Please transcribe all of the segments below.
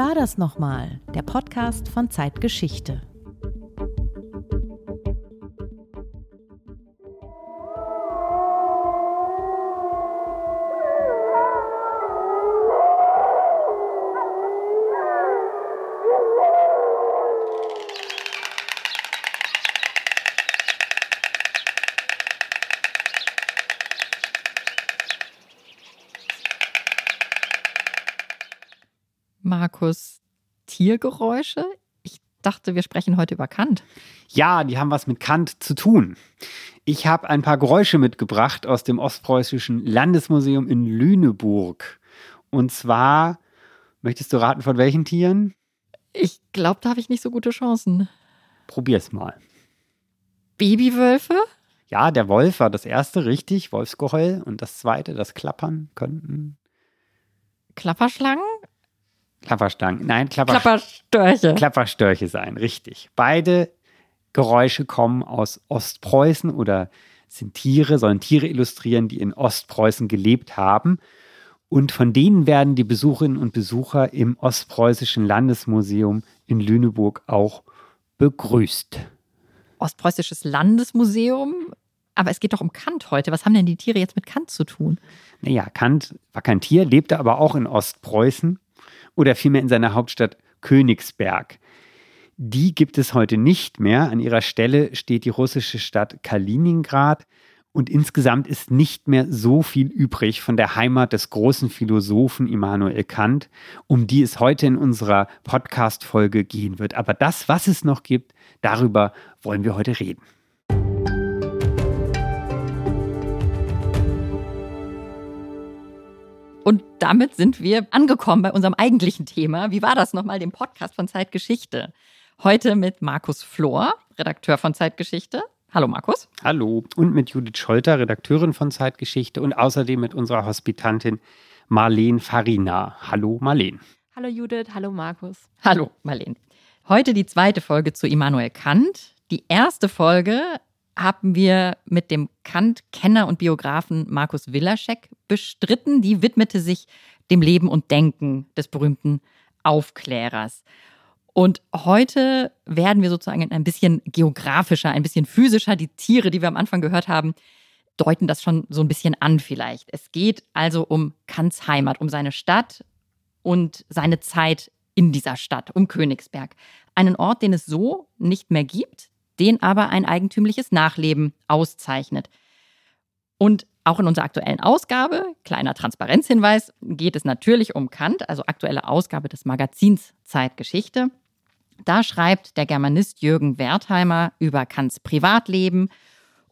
war das nochmal? Der Podcast von Zeitgeschichte. Tiergeräusche? Ich dachte, wir sprechen heute über Kant. Ja, die haben was mit Kant zu tun. Ich habe ein paar Geräusche mitgebracht aus dem Ostpreußischen Landesmuseum in Lüneburg. Und zwar, möchtest du raten, von welchen Tieren? Ich glaube, da habe ich nicht so gute Chancen. Probier's mal. Babywölfe? Ja, der Wolf war das erste, richtig, Wolfsgeheul. Und das zweite, das Klappern, könnten. Klapperschlangen? Klapperstangen. Nein, Klapper Klapperstörche. Klapperstörche sein, richtig. Beide Geräusche kommen aus Ostpreußen oder sind Tiere, sollen Tiere illustrieren, die in Ostpreußen gelebt haben. Und von denen werden die Besucherinnen und Besucher im Ostpreußischen Landesmuseum in Lüneburg auch begrüßt. Ostpreußisches Landesmuseum? Aber es geht doch um Kant heute. Was haben denn die Tiere jetzt mit Kant zu tun? Naja, Kant war kein Tier, lebte aber auch in Ostpreußen oder vielmehr in seiner Hauptstadt Königsberg. Die gibt es heute nicht mehr. An ihrer Stelle steht die russische Stadt Kaliningrad. Und insgesamt ist nicht mehr so viel übrig von der Heimat des großen Philosophen Immanuel Kant, um die es heute in unserer Podcast-Folge gehen wird. Aber das, was es noch gibt, darüber wollen wir heute reden. Und damit sind wir angekommen bei unserem eigentlichen Thema. Wie war das nochmal, dem Podcast von Zeitgeschichte? Heute mit Markus Flor, Redakteur von Zeitgeschichte. Hallo Markus. Hallo. Und mit Judith Scholter, Redakteurin von Zeitgeschichte und außerdem mit unserer Hospitantin Marleen Farina. Hallo Marleen. Hallo Judith, hallo Markus. Hallo Marleen. Heute die zweite Folge zu Immanuel Kant. Die erste Folge haben wir mit dem Kant-Kenner und Biografen Markus Willaschek bestritten. Die widmete sich dem Leben und Denken des berühmten Aufklärers. Und heute werden wir sozusagen ein bisschen geografischer, ein bisschen physischer. Die Tiere, die wir am Anfang gehört haben, deuten das schon so ein bisschen an vielleicht. Es geht also um Kants Heimat, um seine Stadt und seine Zeit in dieser Stadt, um Königsberg. Einen Ort, den es so nicht mehr gibt, den aber ein eigentümliches Nachleben auszeichnet. Und auch in unserer aktuellen Ausgabe, kleiner Transparenzhinweis, geht es natürlich um Kant, also aktuelle Ausgabe des Magazins Zeitgeschichte. Da schreibt der Germanist Jürgen Wertheimer über Kants Privatleben.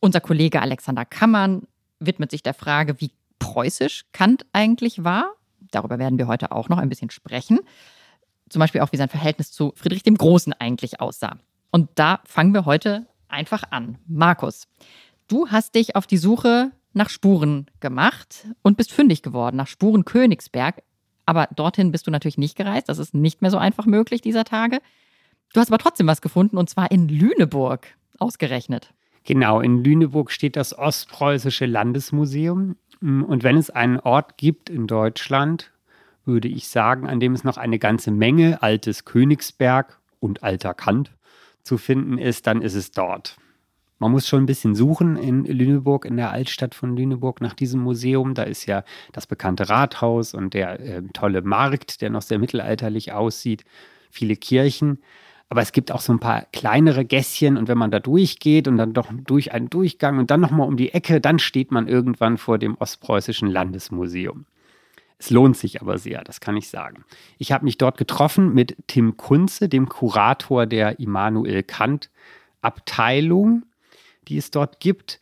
Unser Kollege Alexander Kammern widmet sich der Frage, wie preußisch Kant eigentlich war. Darüber werden wir heute auch noch ein bisschen sprechen. Zum Beispiel auch, wie sein Verhältnis zu Friedrich dem Großen eigentlich aussah. Und da fangen wir heute einfach an. Markus, du hast dich auf die Suche nach Spuren gemacht und bist fündig geworden, nach Spuren Königsberg. Aber dorthin bist du natürlich nicht gereist. Das ist nicht mehr so einfach möglich dieser Tage. Du hast aber trotzdem was gefunden und zwar in Lüneburg ausgerechnet. Genau, in Lüneburg steht das Ostpreußische Landesmuseum. Und wenn es einen Ort gibt in Deutschland, würde ich sagen, an dem es noch eine ganze Menge altes Königsberg und alter Kant zu finden ist, dann ist es dort. Man muss schon ein bisschen suchen in Lüneburg, in der Altstadt von Lüneburg, nach diesem Museum. Da ist ja das bekannte Rathaus und der äh, tolle Markt, der noch sehr mittelalterlich aussieht, viele Kirchen. Aber es gibt auch so ein paar kleinere Gässchen und wenn man da durchgeht und dann doch durch einen Durchgang und dann nochmal um die Ecke, dann steht man irgendwann vor dem Ostpreußischen Landesmuseum. Es lohnt sich aber sehr, das kann ich sagen. Ich habe mich dort getroffen mit Tim Kunze, dem Kurator der Immanuel Kant Abteilung, die es dort gibt.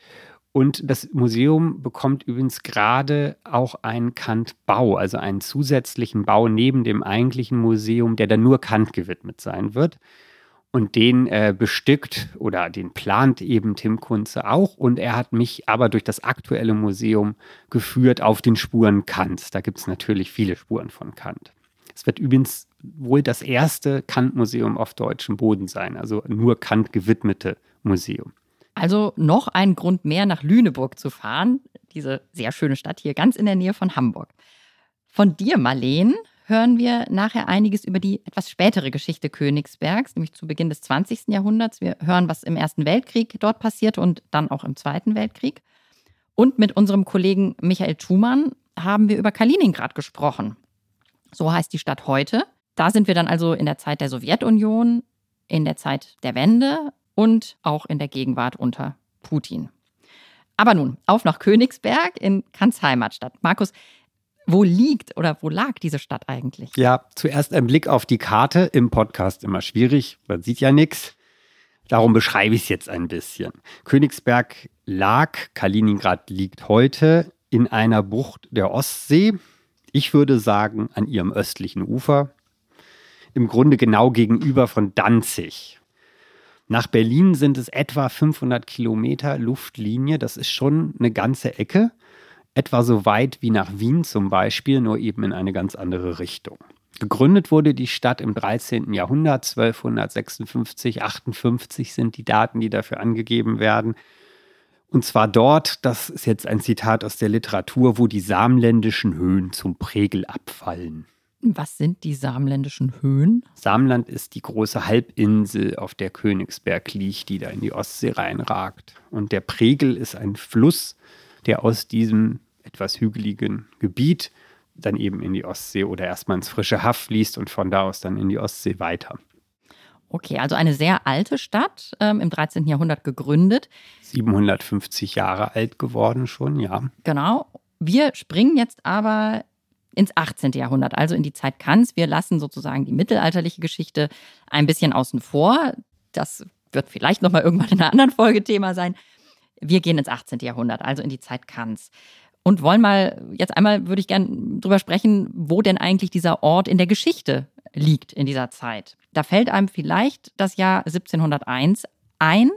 Und das Museum bekommt übrigens gerade auch einen Kant-Bau, also einen zusätzlichen Bau neben dem eigentlichen Museum, der dann nur Kant gewidmet sein wird. Und den äh, bestückt oder den plant eben Tim Kunze auch. Und er hat mich aber durch das aktuelle Museum geführt auf den Spuren Kants. Da gibt es natürlich viele Spuren von Kant. Es wird übrigens wohl das erste Kant-Museum auf deutschem Boden sein, also nur Kant gewidmete Museum. Also noch ein Grund mehr nach Lüneburg zu fahren, diese sehr schöne Stadt hier ganz in der Nähe von Hamburg. Von dir, Marleen, hören wir nachher einiges über die etwas spätere Geschichte Königsbergs, nämlich zu Beginn des 20. Jahrhunderts. Wir hören, was im Ersten Weltkrieg dort passierte und dann auch im Zweiten Weltkrieg. Und mit unserem Kollegen Michael Thumann haben wir über Kaliningrad gesprochen. So heißt die Stadt heute. Da sind wir dann also in der Zeit der Sowjetunion, in der Zeit der Wende und auch in der Gegenwart unter Putin. Aber nun, auf nach Königsberg in Kants Heimatstadt. Markus, wo liegt oder wo lag diese Stadt eigentlich? Ja, zuerst ein Blick auf die Karte. Im Podcast immer schwierig, man sieht ja nichts. Darum beschreibe ich es jetzt ein bisschen. Königsberg lag, Kaliningrad liegt heute in einer Bucht der Ostsee. Ich würde sagen, an ihrem östlichen Ufer. Im Grunde genau gegenüber von Danzig. Nach Berlin sind es etwa 500 Kilometer Luftlinie. Das ist schon eine ganze Ecke. Etwa so weit wie nach Wien zum Beispiel, nur eben in eine ganz andere Richtung. Gegründet wurde die Stadt im 13. Jahrhundert, 1256, 58 sind die Daten, die dafür angegeben werden. Und zwar dort, das ist jetzt ein Zitat aus der Literatur, wo die samländischen Höhen zum Pregel abfallen. Was sind die samländischen Höhen? Samland ist die große Halbinsel, auf der Königsberg liegt, die da in die Ostsee reinragt. Und der Pregel ist ein Fluss, der aus diesem etwas hügeligen Gebiet dann eben in die Ostsee oder erstmal ins frische Haff fließt und von da aus dann in die Ostsee weiter. Okay, also eine sehr alte Stadt, ähm, im 13. Jahrhundert gegründet. 750 Jahre alt geworden schon, ja. Genau. Wir springen jetzt aber ins 18. Jahrhundert, also in die Zeit Kants. Wir lassen sozusagen die mittelalterliche Geschichte ein bisschen außen vor. Das wird vielleicht nochmal irgendwann in einer anderen Folge Thema sein. Wir gehen ins 18. Jahrhundert, also in die Zeit Kants. Und wollen mal, jetzt einmal würde ich gerne drüber sprechen, wo denn eigentlich dieser Ort in der Geschichte liegt in dieser Zeit. Da fällt einem vielleicht das Jahr 1701 ein,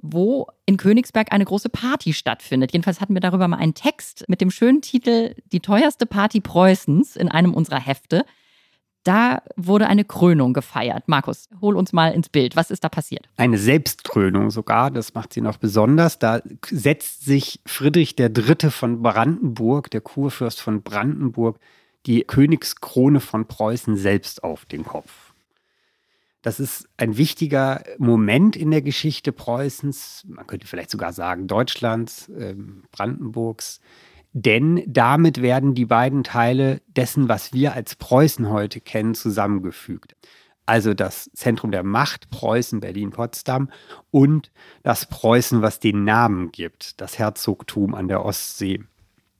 wo in Königsberg eine große Party stattfindet. Jedenfalls hatten wir darüber mal einen Text mit dem schönen Titel Die teuerste Party Preußens in einem unserer Hefte. Da wurde eine Krönung gefeiert. Markus, hol uns mal ins Bild. Was ist da passiert? Eine Selbstkrönung sogar, das macht sie noch besonders. Da setzt sich Friedrich III. von Brandenburg, der Kurfürst von Brandenburg, die Königskrone von Preußen selbst auf den Kopf. Das ist ein wichtiger Moment in der Geschichte Preußens, man könnte vielleicht sogar sagen Deutschlands, äh, Brandenburgs. Denn damit werden die beiden Teile dessen, was wir als Preußen heute kennen, zusammengefügt. Also das Zentrum der Macht, Preußen, Berlin-Potsdam und das Preußen, was den Namen gibt, das Herzogtum an der Ostsee.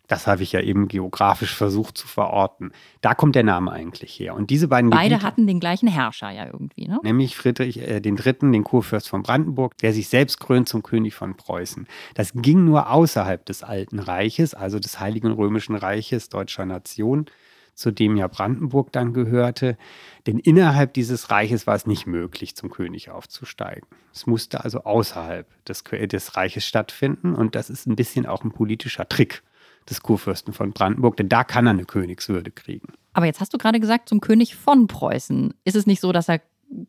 Das habe ich ja eben geografisch versucht zu verorten. Da kommt der Name eigentlich her. Und diese beiden Beide Gebiete, hatten den gleichen Herrscher ja irgendwie, ne? nämlich Friedrich äh, den Dritten, den Kurfürst von Brandenburg, der sich selbst krönt zum König von Preußen. Das ging nur außerhalb des Alten Reiches, also des Heiligen Römischen Reiches deutscher Nation, zu dem ja Brandenburg dann gehörte. Denn innerhalb dieses Reiches war es nicht möglich, zum König aufzusteigen. Es musste also außerhalb des, des Reiches stattfinden. Und das ist ein bisschen auch ein politischer Trick des Kurfürsten von Brandenburg, denn da kann er eine Königswürde kriegen. Aber jetzt hast du gerade gesagt, zum König von Preußen. Ist es nicht so, dass er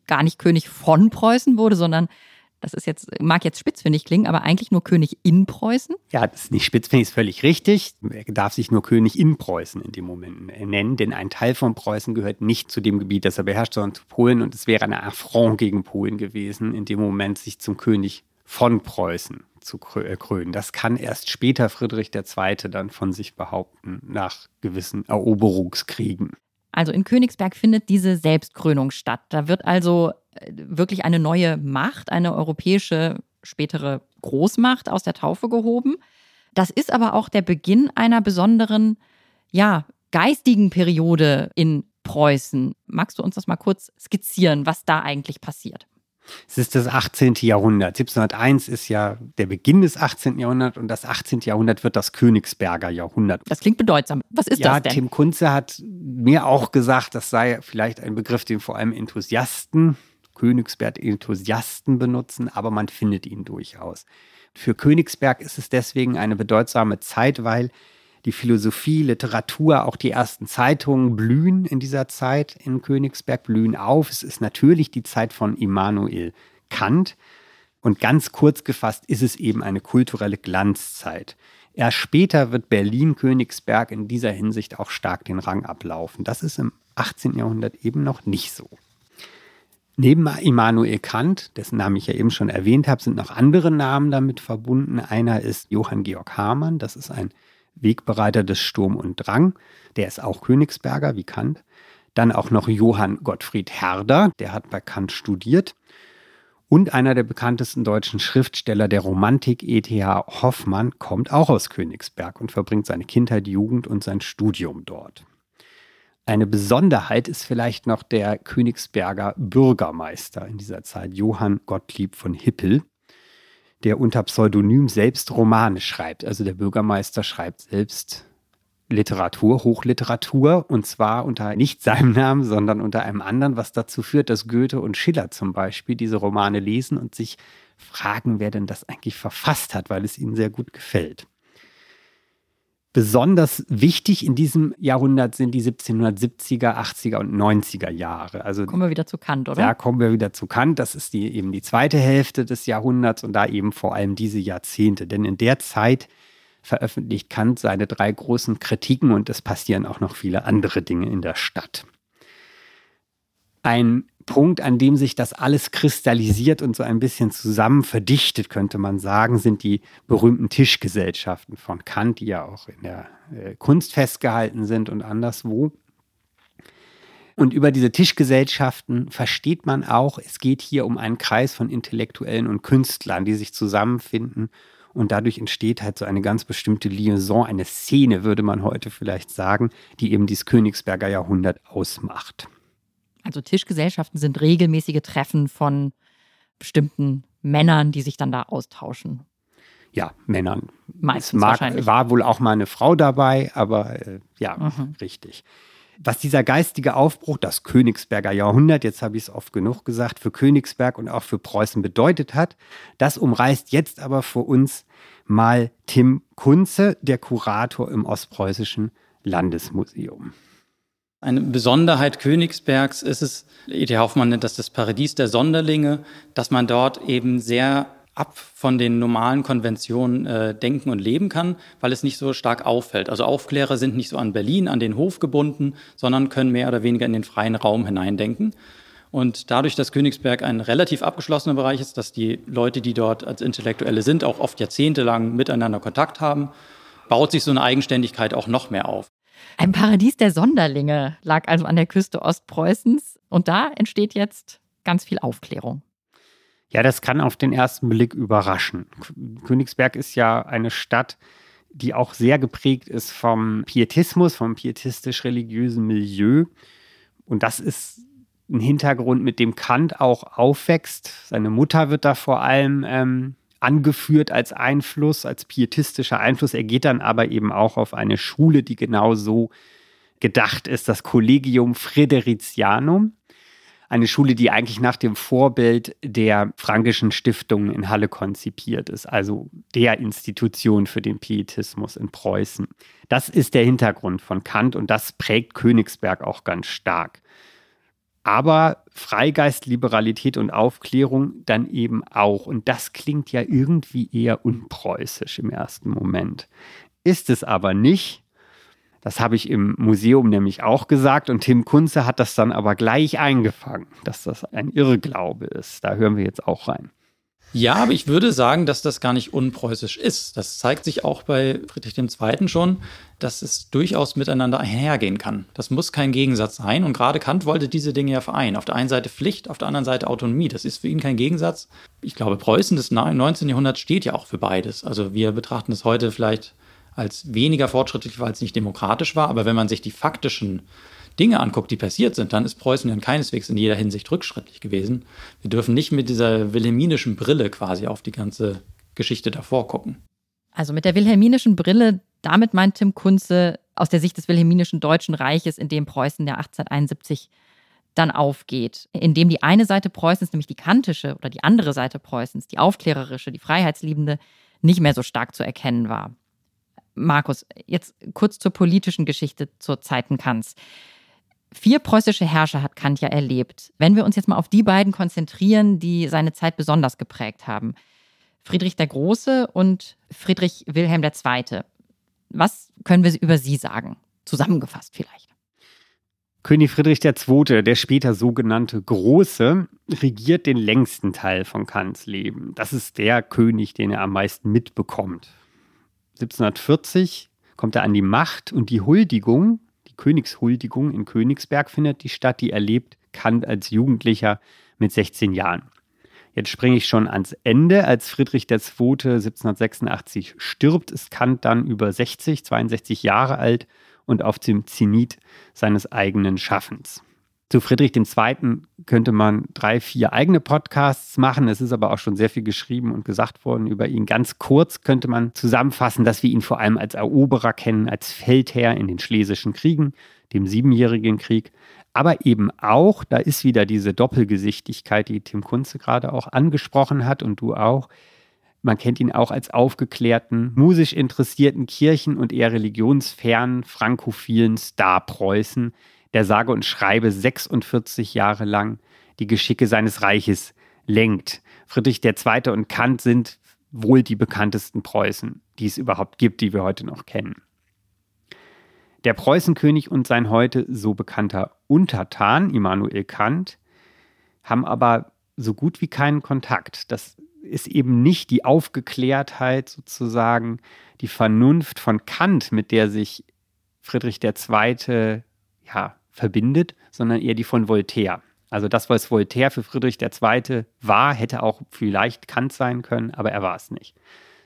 gar nicht König von Preußen wurde, sondern das ist jetzt, mag jetzt spitzfindig klingen, aber eigentlich nur König in Preußen? Ja, das ist nicht spitzfindig, ist völlig richtig. Er darf sich nur König in Preußen in dem Moment nennen, denn ein Teil von Preußen gehört nicht zu dem Gebiet, das er beherrscht, sondern zu Polen und es wäre eine Affront gegen Polen gewesen, in dem Moment sich zum König von Preußen zu äh, krönen. Das kann erst später Friedrich II. dann von sich behaupten, nach gewissen Eroberungskriegen. Also in Königsberg findet diese Selbstkrönung statt. Da wird also äh, wirklich eine neue Macht, eine europäische spätere Großmacht aus der Taufe gehoben. Das ist aber auch der Beginn einer besonderen, ja, geistigen Periode in Preußen. Magst du uns das mal kurz skizzieren, was da eigentlich passiert? Es ist das 18. Jahrhundert. 1701 ist ja der Beginn des 18. Jahrhunderts und das 18. Jahrhundert wird das Königsberger Jahrhundert. Das klingt bedeutsam. Was ist ja, das denn? Tim Kunze hat mir auch gesagt, das sei vielleicht ein Begriff, den vor allem Enthusiasten, Königsberg-Enthusiasten benutzen, aber man findet ihn durchaus. Für Königsberg ist es deswegen eine bedeutsame Zeit, weil die Philosophie, Literatur, auch die ersten Zeitungen blühen in dieser Zeit in Königsberg, blühen auf. Es ist natürlich die Zeit von Immanuel Kant. Und ganz kurz gefasst ist es eben eine kulturelle Glanzzeit. Erst später wird Berlin-Königsberg in dieser Hinsicht auch stark den Rang ablaufen. Das ist im 18. Jahrhundert eben noch nicht so. Neben Immanuel Kant, dessen Namen ich ja eben schon erwähnt habe, sind noch andere Namen damit verbunden. Einer ist Johann Georg Hamann, das ist ein Wegbereiter des Sturm und Drang. Der ist auch Königsberger wie Kant. Dann auch noch Johann Gottfried Herder, der hat bei Kant studiert. Und einer der bekanntesten deutschen Schriftsteller der Romantik, E.T.H. Hoffmann, kommt auch aus Königsberg und verbringt seine Kindheit, Jugend und sein Studium dort. Eine Besonderheit ist vielleicht noch der Königsberger Bürgermeister in dieser Zeit, Johann Gottlieb von Hippel, der unter Pseudonym selbst Romane schreibt. Also der Bürgermeister schreibt selbst Literatur, Hochliteratur, und zwar unter nicht seinem Namen, sondern unter einem anderen, was dazu führt, dass Goethe und Schiller zum Beispiel diese Romane lesen und sich fragen, wer denn das eigentlich verfasst hat, weil es ihnen sehr gut gefällt. Besonders wichtig in diesem Jahrhundert sind die 1770er, 80er und 90er Jahre. Also kommen wir wieder zu Kant, oder? Ja, kommen wir wieder zu Kant. Das ist die, eben die zweite Hälfte des Jahrhunderts und da eben vor allem diese Jahrzehnte. Denn in der Zeit veröffentlicht Kant seine drei großen Kritiken und es passieren auch noch viele andere Dinge in der Stadt. Ein Punkt, an dem sich das alles kristallisiert und so ein bisschen zusammen verdichtet, könnte man sagen, sind die berühmten Tischgesellschaften von Kant, die ja auch in der äh, Kunst festgehalten sind und anderswo. Und über diese Tischgesellschaften versteht man auch, es geht hier um einen Kreis von Intellektuellen und Künstlern, die sich zusammenfinden. Und dadurch entsteht halt so eine ganz bestimmte Liaison, eine Szene, würde man heute vielleicht sagen, die eben dieses Königsberger Jahrhundert ausmacht. Also Tischgesellschaften sind regelmäßige Treffen von bestimmten Männern, die sich dann da austauschen. Ja, Männern. Meistens mag, wahrscheinlich. War wohl auch mal eine Frau dabei, aber äh, ja, mhm. richtig. Was dieser geistige Aufbruch, das Königsberger Jahrhundert, jetzt habe ich es oft genug gesagt, für Königsberg und auch für Preußen bedeutet hat, das umreißt jetzt aber für uns mal Tim Kunze, der Kurator im Ostpreußischen Landesmuseum. Eine Besonderheit Königsbergs ist es, E.T. Hoffmann nennt das das Paradies der Sonderlinge, dass man dort eben sehr ab von den normalen Konventionen äh, denken und leben kann, weil es nicht so stark auffällt. Also Aufklärer sind nicht so an Berlin, an den Hof gebunden, sondern können mehr oder weniger in den freien Raum hineindenken. Und dadurch, dass Königsberg ein relativ abgeschlossener Bereich ist, dass die Leute, die dort als Intellektuelle sind, auch oft jahrzehntelang miteinander Kontakt haben, baut sich so eine Eigenständigkeit auch noch mehr auf. Ein Paradies der Sonderlinge lag also an der Küste Ostpreußens und da entsteht jetzt ganz viel Aufklärung. Ja, das kann auf den ersten Blick überraschen. Königsberg ist ja eine Stadt, die auch sehr geprägt ist vom Pietismus, vom pietistisch-religiösen Milieu. Und das ist ein Hintergrund, mit dem Kant auch aufwächst. Seine Mutter wird da vor allem ähm, angeführt als Einfluss, als pietistischer Einfluss. Er geht dann aber eben auch auf eine Schule, die genau so gedacht ist, das Collegium Fredericianum. Eine Schule, die eigentlich nach dem Vorbild der Frankischen Stiftung in Halle konzipiert ist, also der Institution für den Pietismus in Preußen. Das ist der Hintergrund von Kant und das prägt Königsberg auch ganz stark aber Freigeist, Liberalität und Aufklärung dann eben auch. Und das klingt ja irgendwie eher unpreußisch im ersten Moment. Ist es aber nicht. Das habe ich im Museum nämlich auch gesagt und Tim Kunze hat das dann aber gleich eingefangen, dass das ein Irrglaube ist. Da hören wir jetzt auch rein. Ja, aber ich würde sagen, dass das gar nicht unpreußisch ist. Das zeigt sich auch bei Friedrich II. schon, dass es durchaus miteinander einhergehen kann. Das muss kein Gegensatz sein. Und gerade Kant wollte diese Dinge ja vereinen. Auf der einen Seite Pflicht, auf der anderen Seite Autonomie. Das ist für ihn kein Gegensatz. Ich glaube, Preußen des 19. Jahrhunderts steht ja auch für beides. Also wir betrachten es heute vielleicht als weniger fortschrittlich, weil es nicht demokratisch war. Aber wenn man sich die faktischen Dinge anguckt, die passiert sind, dann ist Preußen ja keineswegs in jeder Hinsicht rückschrittlich gewesen. Wir dürfen nicht mit dieser wilhelminischen Brille quasi auf die ganze Geschichte davor gucken. Also mit der wilhelminischen Brille, damit meint Tim Kunze aus der Sicht des wilhelminischen Deutschen Reiches, in dem Preußen der 1871 dann aufgeht, in dem die eine Seite Preußens, nämlich die kantische oder die andere Seite Preußens, die aufklärerische, die freiheitsliebende, nicht mehr so stark zu erkennen war. Markus, jetzt kurz zur politischen Geschichte zur Zeiten Kants. Vier preußische Herrscher hat Kant ja erlebt. Wenn wir uns jetzt mal auf die beiden konzentrieren, die seine Zeit besonders geprägt haben. Friedrich der Große und Friedrich Wilhelm II. Was können wir über sie sagen? Zusammengefasst vielleicht. König Friedrich II., der später sogenannte Große, regiert den längsten Teil von Kants Leben. Das ist der König, den er am meisten mitbekommt. 1740 kommt er an die Macht und die Huldigung, Königshuldigung in Königsberg findet die statt, die erlebt Kant als Jugendlicher mit 16 Jahren. Jetzt springe ich schon ans Ende. Als Friedrich II. 1786 stirbt, ist Kant dann über 60, 62 Jahre alt und auf dem Zenit seines eigenen Schaffens. Zu Friedrich II. könnte man drei, vier eigene Podcasts machen. Es ist aber auch schon sehr viel geschrieben und gesagt worden über ihn. Ganz kurz könnte man zusammenfassen, dass wir ihn vor allem als Eroberer kennen, als Feldherr in den Schlesischen Kriegen, dem Siebenjährigen Krieg, aber eben auch, da ist wieder diese Doppelgesichtigkeit, die Tim Kunze gerade auch angesprochen hat und du auch, man kennt ihn auch als aufgeklärten, musisch interessierten Kirchen- und eher religionsfernen, frankophilen Star Preußen, der sage und schreibe 46 Jahre lang die Geschicke seines Reiches lenkt. Friedrich II. und Kant sind wohl die bekanntesten Preußen, die es überhaupt gibt, die wir heute noch kennen. Der Preußenkönig und sein heute so bekannter Untertan, Immanuel Kant, haben aber so gut wie keinen Kontakt. Das ist eben nicht die Aufgeklärtheit sozusagen, die Vernunft von Kant, mit der sich Friedrich II. Ja, verbindet, sondern eher die von Voltaire. Also das, was Voltaire für Friedrich II. war, hätte auch vielleicht Kant sein können, aber er war es nicht.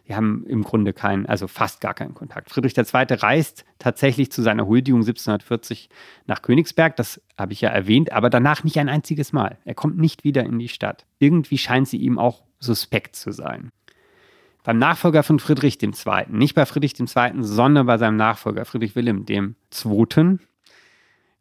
Wir haben im Grunde keinen, also fast gar keinen Kontakt. Friedrich II. reist tatsächlich zu seiner Huldigung 1740 nach Königsberg, das habe ich ja erwähnt, aber danach nicht ein einziges Mal. Er kommt nicht wieder in die Stadt. Irgendwie scheint sie ihm auch suspekt zu sein. Beim Nachfolger von Friedrich II., nicht bei Friedrich II., sondern bei seinem Nachfolger Friedrich Wilhelm II.,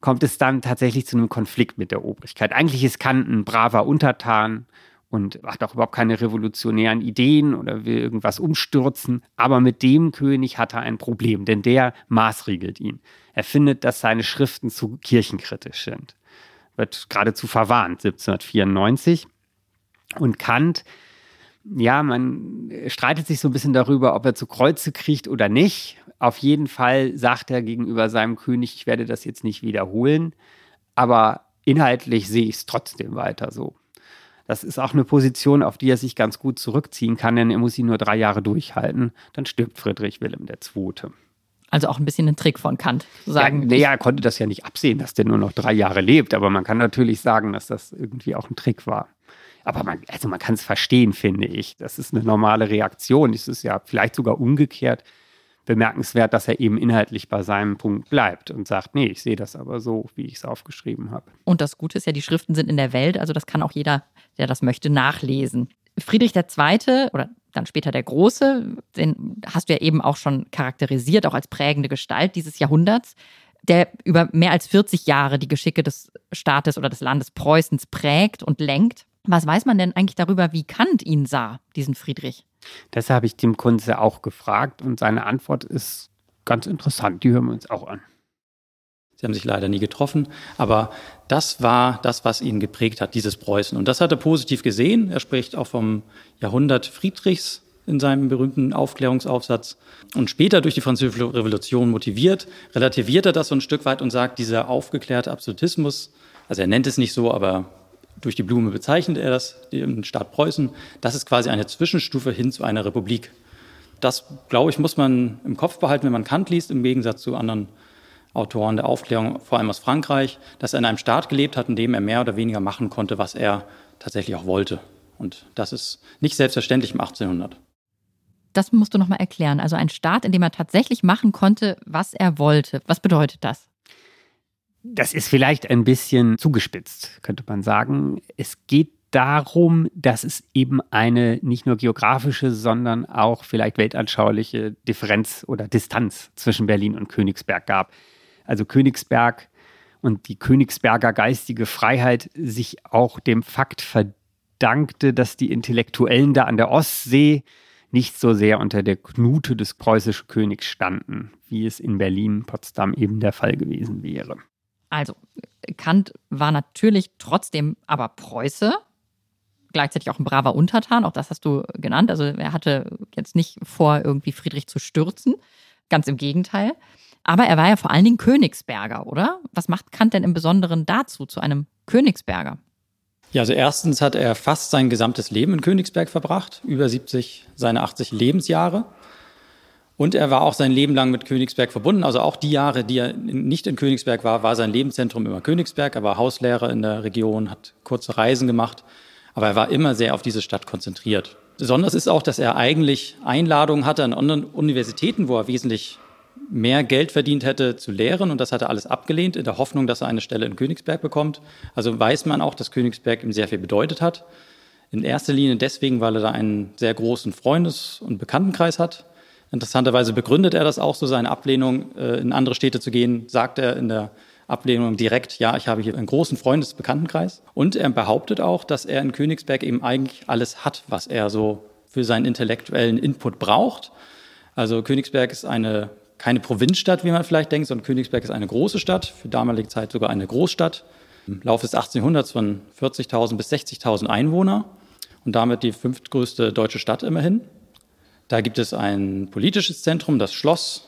kommt es dann tatsächlich zu einem Konflikt mit der Obrigkeit. Eigentlich ist Kant ein braver Untertan und hat auch überhaupt keine revolutionären Ideen oder will irgendwas umstürzen. Aber mit dem König hat er ein Problem, denn der maßregelt ihn. Er findet, dass seine Schriften zu kirchenkritisch sind. Wird geradezu verwarnt, 1794. Und Kant, ja, man streitet sich so ein bisschen darüber, ob er zu Kreuze kriegt oder nicht. Auf jeden Fall sagt er gegenüber seinem König, ich werde das jetzt nicht wiederholen, aber inhaltlich sehe ich es trotzdem weiter so. Das ist auch eine Position, auf die er sich ganz gut zurückziehen kann, denn er muss sie nur drei Jahre durchhalten. Dann stirbt Friedrich Wilhelm II. Also auch ein bisschen ein Trick von Kant, zu sagen. Ja, nee, er konnte das ja nicht absehen, dass der nur noch drei Jahre lebt, aber man kann natürlich sagen, dass das irgendwie auch ein Trick war. Aber man, also man kann es verstehen, finde ich. Das ist eine normale Reaktion. Es ist ja vielleicht sogar umgekehrt bemerkenswert, dass er eben inhaltlich bei seinem Punkt bleibt und sagt, nee, ich sehe das aber so, wie ich es aufgeschrieben habe. Und das Gute ist ja, die Schriften sind in der Welt, also das kann auch jeder, der das möchte, nachlesen. Friedrich II. oder dann später der Große, den hast du ja eben auch schon charakterisiert, auch als prägende Gestalt dieses Jahrhunderts, der über mehr als 40 Jahre die Geschicke des Staates oder des Landes Preußens prägt und lenkt. Was weiß man denn eigentlich darüber, wie Kant ihn sah, diesen Friedrich? Das habe ich Tim Kunze auch gefragt und seine Antwort ist ganz interessant. Die hören wir uns auch an. Sie haben sich leider nie getroffen, aber das war das, was ihn geprägt hat, dieses Preußen. Und das hat er positiv gesehen. Er spricht auch vom Jahrhundert Friedrichs in seinem berühmten Aufklärungsaufsatz. Und später durch die Französische Revolution motiviert, relativiert er das so ein Stück weit und sagt, dieser aufgeklärte Absolutismus, also er nennt es nicht so, aber durch die Blume bezeichnet er das, den Staat Preußen. Das ist quasi eine Zwischenstufe hin zu einer Republik. Das, glaube ich, muss man im Kopf behalten, wenn man Kant liest, im Gegensatz zu anderen Autoren der Aufklärung, vor allem aus Frankreich, dass er in einem Staat gelebt hat, in dem er mehr oder weniger machen konnte, was er tatsächlich auch wollte. Und das ist nicht selbstverständlich im 1800. Das musst du nochmal erklären. Also ein Staat, in dem er tatsächlich machen konnte, was er wollte. Was bedeutet das? Das ist vielleicht ein bisschen zugespitzt, könnte man sagen. Es geht darum, dass es eben eine nicht nur geografische, sondern auch vielleicht weltanschauliche Differenz oder Distanz zwischen Berlin und Königsberg gab. Also Königsberg und die Königsberger geistige Freiheit sich auch dem Fakt verdankte, dass die Intellektuellen da an der Ostsee nicht so sehr unter der Knute des preußischen Königs standen, wie es in Berlin, Potsdam eben der Fall gewesen wäre. Also, Kant war natürlich trotzdem aber Preuße. gleichzeitig auch ein braver Untertan, auch das hast du genannt. Also er hatte jetzt nicht vor, irgendwie Friedrich zu stürzen, ganz im Gegenteil. Aber er war ja vor allen Dingen Königsberger, oder? Was macht Kant denn im Besonderen dazu, zu einem Königsberger? Ja, also erstens hat er fast sein gesamtes Leben in Königsberg verbracht, über 70, seine 80 Lebensjahre. Und er war auch sein Leben lang mit Königsberg verbunden. Also auch die Jahre, die er nicht in Königsberg war, war sein Lebenszentrum immer Königsberg. Er war Hauslehrer in der Region, hat kurze Reisen gemacht. Aber er war immer sehr auf diese Stadt konzentriert. Besonders ist auch, dass er eigentlich Einladungen hatte an anderen Universitäten, wo er wesentlich mehr Geld verdient hätte zu lehren und das hat er alles abgelehnt in der Hoffnung, dass er eine Stelle in Königsberg bekommt. Also weiß man auch, dass Königsberg ihm sehr viel bedeutet hat. In erster Linie deswegen, weil er da einen sehr großen Freundes- und Bekanntenkreis hat. Interessanterweise begründet er das auch so, seine Ablehnung, äh, in andere Städte zu gehen, sagt er in der Ablehnung direkt, ja, ich habe hier einen großen Freundes- und er behauptet auch, dass er in Königsberg eben eigentlich alles hat, was er so für seinen intellektuellen Input braucht. Also Königsberg ist eine keine Provinzstadt, wie man vielleicht denkt, sondern Königsberg ist eine große Stadt, für damalige Zeit sogar eine Großstadt. Im Laufe des 18. Jahrhunderts von 40.000 bis 60.000 Einwohner und damit die fünftgrößte deutsche Stadt immerhin. Da gibt es ein politisches Zentrum, das Schloss,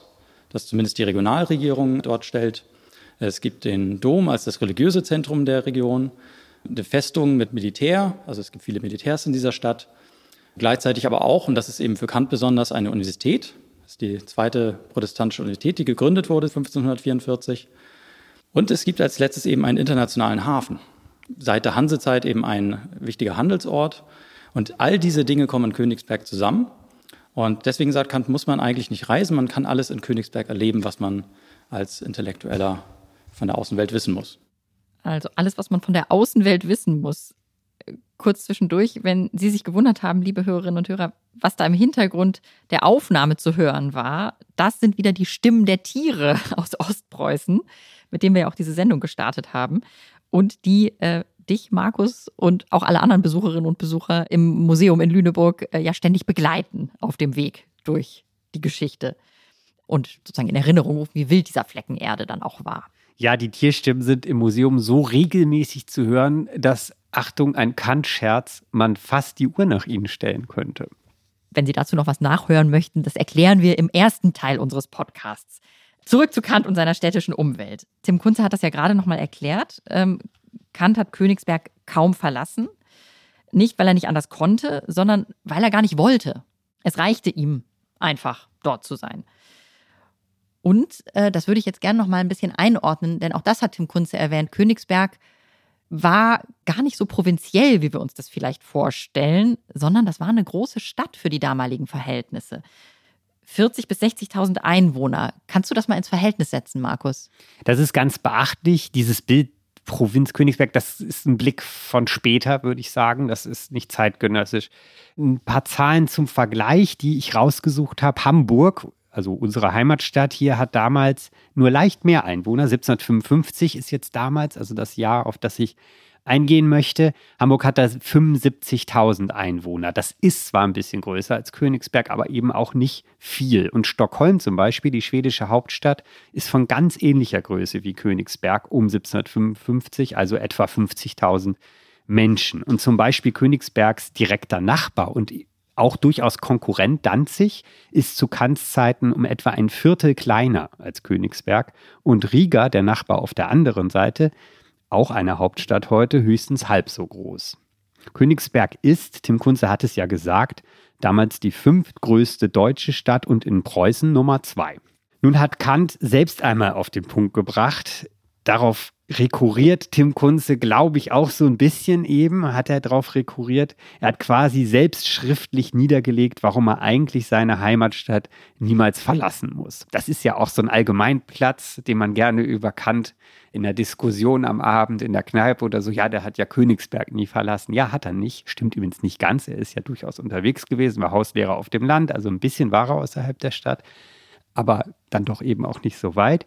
das zumindest die Regionalregierung dort stellt. Es gibt den Dom als das religiöse Zentrum der Region, eine Festung mit Militär, also es gibt viele Militärs in dieser Stadt. Gleichzeitig aber auch, und das ist eben für Kant besonders, eine Universität, das ist die zweite protestantische Universität, die gegründet wurde 1544. Und es gibt als letztes eben einen internationalen Hafen. Seit der Hansezeit eben ein wichtiger Handelsort. Und all diese Dinge kommen in Königsberg zusammen. Und deswegen sagt Kant, muss man eigentlich nicht reisen, man kann alles in Königsberg erleben, was man als Intellektueller von der Außenwelt wissen muss. Also alles, was man von der Außenwelt wissen muss kurz zwischendurch, wenn Sie sich gewundert haben, liebe Hörerinnen und Hörer, was da im Hintergrund der Aufnahme zu hören war, das sind wieder die Stimmen der Tiere aus Ostpreußen, mit denen wir ja auch diese Sendung gestartet haben und die äh, dich, Markus, und auch alle anderen Besucherinnen und Besucher im Museum in Lüneburg äh, ja ständig begleiten auf dem Weg durch die Geschichte und sozusagen in Erinnerung rufen, wie wild dieser Flecken Erde dann auch war. Ja, die Tierstimmen sind im Museum so regelmäßig zu hören, dass Achtung, ein Kant-Scherz, man fast die Uhr nach ihnen stellen könnte. Wenn Sie dazu noch was nachhören möchten, das erklären wir im ersten Teil unseres Podcasts. Zurück zu Kant und seiner städtischen Umwelt. Tim Kunze hat das ja gerade nochmal erklärt. Ähm, Kant hat Königsberg kaum verlassen. Nicht, weil er nicht anders konnte, sondern weil er gar nicht wollte. Es reichte ihm einfach, dort zu sein. Und äh, das würde ich jetzt gerne noch mal ein bisschen einordnen, denn auch das hat Tim Kunze erwähnt. Königsberg war gar nicht so provinziell, wie wir uns das vielleicht vorstellen, sondern das war eine große Stadt für die damaligen Verhältnisse. 40 bis 60.000 Einwohner. Kannst du das mal ins Verhältnis setzen, Markus? Das ist ganz beachtlich. Dieses Bild Provinz Königsberg, das ist ein Blick von später, würde ich sagen. Das ist nicht zeitgenössisch. Ein paar Zahlen zum Vergleich, die ich rausgesucht habe. Hamburg also unsere Heimatstadt hier hat damals nur leicht mehr Einwohner. 1755 ist jetzt damals, also das Jahr, auf das ich eingehen möchte. Hamburg hat da 75.000 Einwohner. Das ist zwar ein bisschen größer als Königsberg, aber eben auch nicht viel. Und Stockholm zum Beispiel, die schwedische Hauptstadt, ist von ganz ähnlicher Größe wie Königsberg um 1755, also etwa 50.000 Menschen. Und zum Beispiel Königsbergs direkter Nachbar und auch durchaus Konkurrent Danzig ist zu Kants Zeiten um etwa ein Viertel kleiner als Königsberg und Riga, der Nachbar auf der anderen Seite, auch eine Hauptstadt heute, höchstens halb so groß. Königsberg ist, Tim Kunze hat es ja gesagt, damals die fünftgrößte deutsche Stadt und in Preußen Nummer zwei. Nun hat Kant selbst einmal auf den Punkt gebracht, darauf rekurriert Tim Kunze, glaube ich, auch so ein bisschen eben, hat er darauf rekurriert. Er hat quasi selbst schriftlich niedergelegt, warum er eigentlich seine Heimatstadt niemals verlassen muss. Das ist ja auch so ein Allgemeinplatz, den man gerne über Kant in der Diskussion am Abend in der Kneipe oder so, ja, der hat ja Königsberg nie verlassen. Ja, hat er nicht. Stimmt übrigens nicht ganz. Er ist ja durchaus unterwegs gewesen, war Hauslehrer auf dem Land, also ein bisschen war er außerhalb der Stadt, aber dann doch eben auch nicht so weit.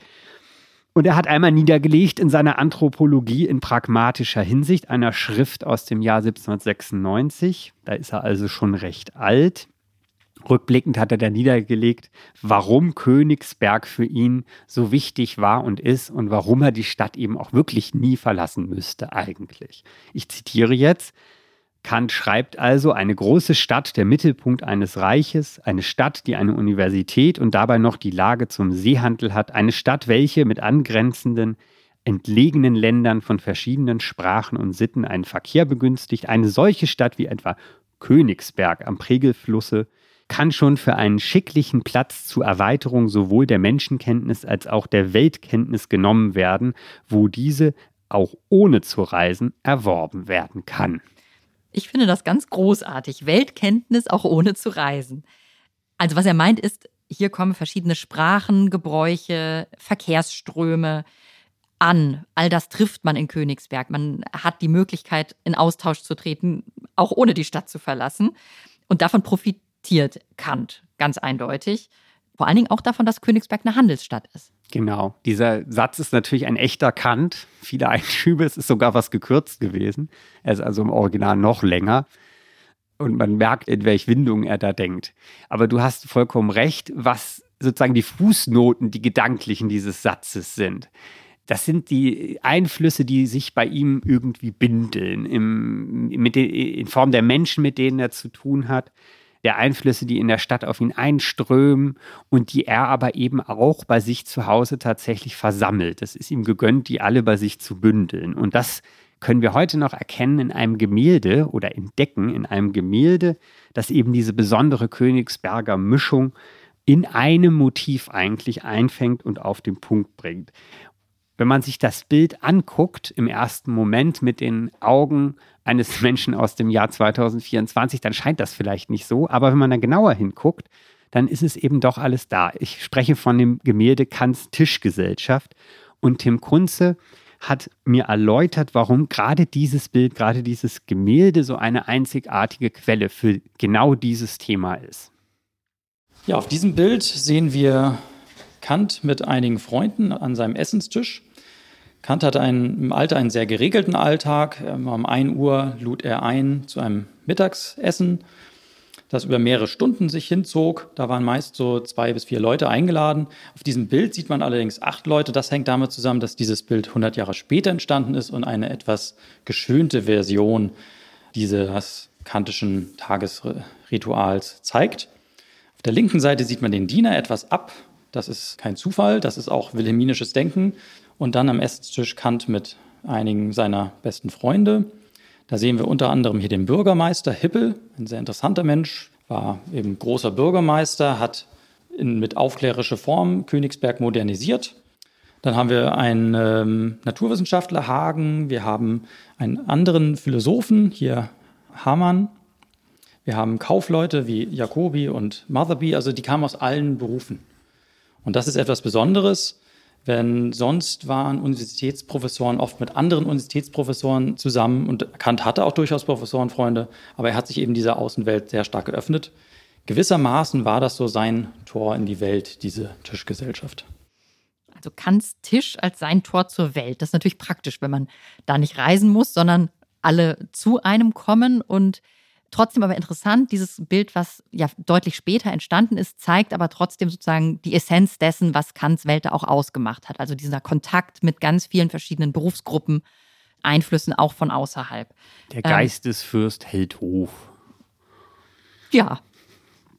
Und er hat einmal niedergelegt in seiner Anthropologie in pragmatischer Hinsicht einer Schrift aus dem Jahr 1796. Da ist er also schon recht alt. Rückblickend hat er da niedergelegt, warum Königsberg für ihn so wichtig war und ist und warum er die Stadt eben auch wirklich nie verlassen müsste eigentlich. Ich zitiere jetzt, Kant schreibt also, eine große Stadt, der Mittelpunkt eines Reiches, eine Stadt, die eine Universität und dabei noch die Lage zum Seehandel hat, eine Stadt, welche mit angrenzenden, entlegenen Ländern von verschiedenen Sprachen und Sitten einen Verkehr begünstigt, eine solche Stadt wie etwa Königsberg am Pregelflusse, kann schon für einen schicklichen Platz zur Erweiterung sowohl der Menschenkenntnis als auch der Weltkenntnis genommen werden, wo diese auch ohne zu reisen erworben werden kann. Ich finde das ganz großartig. Weltkenntnis auch ohne zu reisen. Also was er meint ist, hier kommen verschiedene Sprachen, Gebräuche, Verkehrsströme an. All das trifft man in Königsberg. Man hat die Möglichkeit, in Austausch zu treten, auch ohne die Stadt zu verlassen. Und davon profitiert Kant ganz eindeutig. Vor allen Dingen auch davon, dass Königsberg eine Handelsstadt ist. Genau. Dieser Satz ist natürlich ein echter Kant. Viele Einschübe, es ist sogar was gekürzt gewesen. Er ist also im Original noch länger. Und man merkt, in welche Windung er da denkt. Aber du hast vollkommen recht, was sozusagen die Fußnoten, die gedanklichen dieses Satzes sind. Das sind die Einflüsse, die sich bei ihm irgendwie bindeln, im, mit den, in Form der Menschen, mit denen er zu tun hat der Einflüsse, die in der Stadt auf ihn einströmen und die er aber eben auch bei sich zu Hause tatsächlich versammelt. Es ist ihm gegönnt, die alle bei sich zu bündeln. Und das können wir heute noch erkennen in einem Gemälde oder entdecken in einem Gemälde, das eben diese besondere Königsberger Mischung in einem Motiv eigentlich einfängt und auf den Punkt bringt. Wenn man sich das Bild anguckt im ersten Moment mit den Augen eines Menschen aus dem Jahr 2024, dann scheint das vielleicht nicht so. Aber wenn man da genauer hinguckt, dann ist es eben doch alles da. Ich spreche von dem Gemälde Kants Tischgesellschaft. Und Tim Kunze hat mir erläutert, warum gerade dieses Bild, gerade dieses Gemälde so eine einzigartige Quelle für genau dieses Thema ist. Ja, auf diesem Bild sehen wir Kant mit einigen Freunden an seinem Essenstisch. Kant hatte einen, im Alter einen sehr geregelten Alltag. Um 1 Uhr lud er ein zu einem Mittagsessen, das über mehrere Stunden sich hinzog. Da waren meist so zwei bis vier Leute eingeladen. Auf diesem Bild sieht man allerdings acht Leute. Das hängt damit zusammen, dass dieses Bild 100 Jahre später entstanden ist und eine etwas geschönte Version dieses kantischen Tagesrituals zeigt. Auf der linken Seite sieht man den Diener etwas ab. Das ist kein Zufall, das ist auch wilhelminisches Denken. Und dann am Esstisch Kant mit einigen seiner besten Freunde. Da sehen wir unter anderem hier den Bürgermeister Hippel, ein sehr interessanter Mensch, war eben großer Bürgermeister, hat in, mit aufklärischer Form Königsberg modernisiert. Dann haben wir einen ähm, Naturwissenschaftler Hagen, wir haben einen anderen Philosophen, hier Hamann. Wir haben Kaufleute wie Jacobi und Motherby, also die kamen aus allen Berufen. Und das ist etwas Besonderes. Wenn sonst waren Universitätsprofessoren oft mit anderen Universitätsprofessoren zusammen und Kant hatte auch durchaus Professorenfreunde, aber er hat sich eben dieser Außenwelt sehr stark geöffnet. Gewissermaßen war das so sein Tor in die Welt, diese Tischgesellschaft. Also Kants Tisch als sein Tor zur Welt. Das ist natürlich praktisch, wenn man da nicht reisen muss, sondern alle zu einem kommen und Trotzdem aber interessant, dieses Bild, was ja deutlich später entstanden ist, zeigt aber trotzdem sozusagen die Essenz dessen, was Kants Welt auch ausgemacht hat. Also dieser Kontakt mit ganz vielen verschiedenen Berufsgruppen, Einflüssen auch von außerhalb. Der ähm, Geistesfürst ähm, hält Hof. Ja.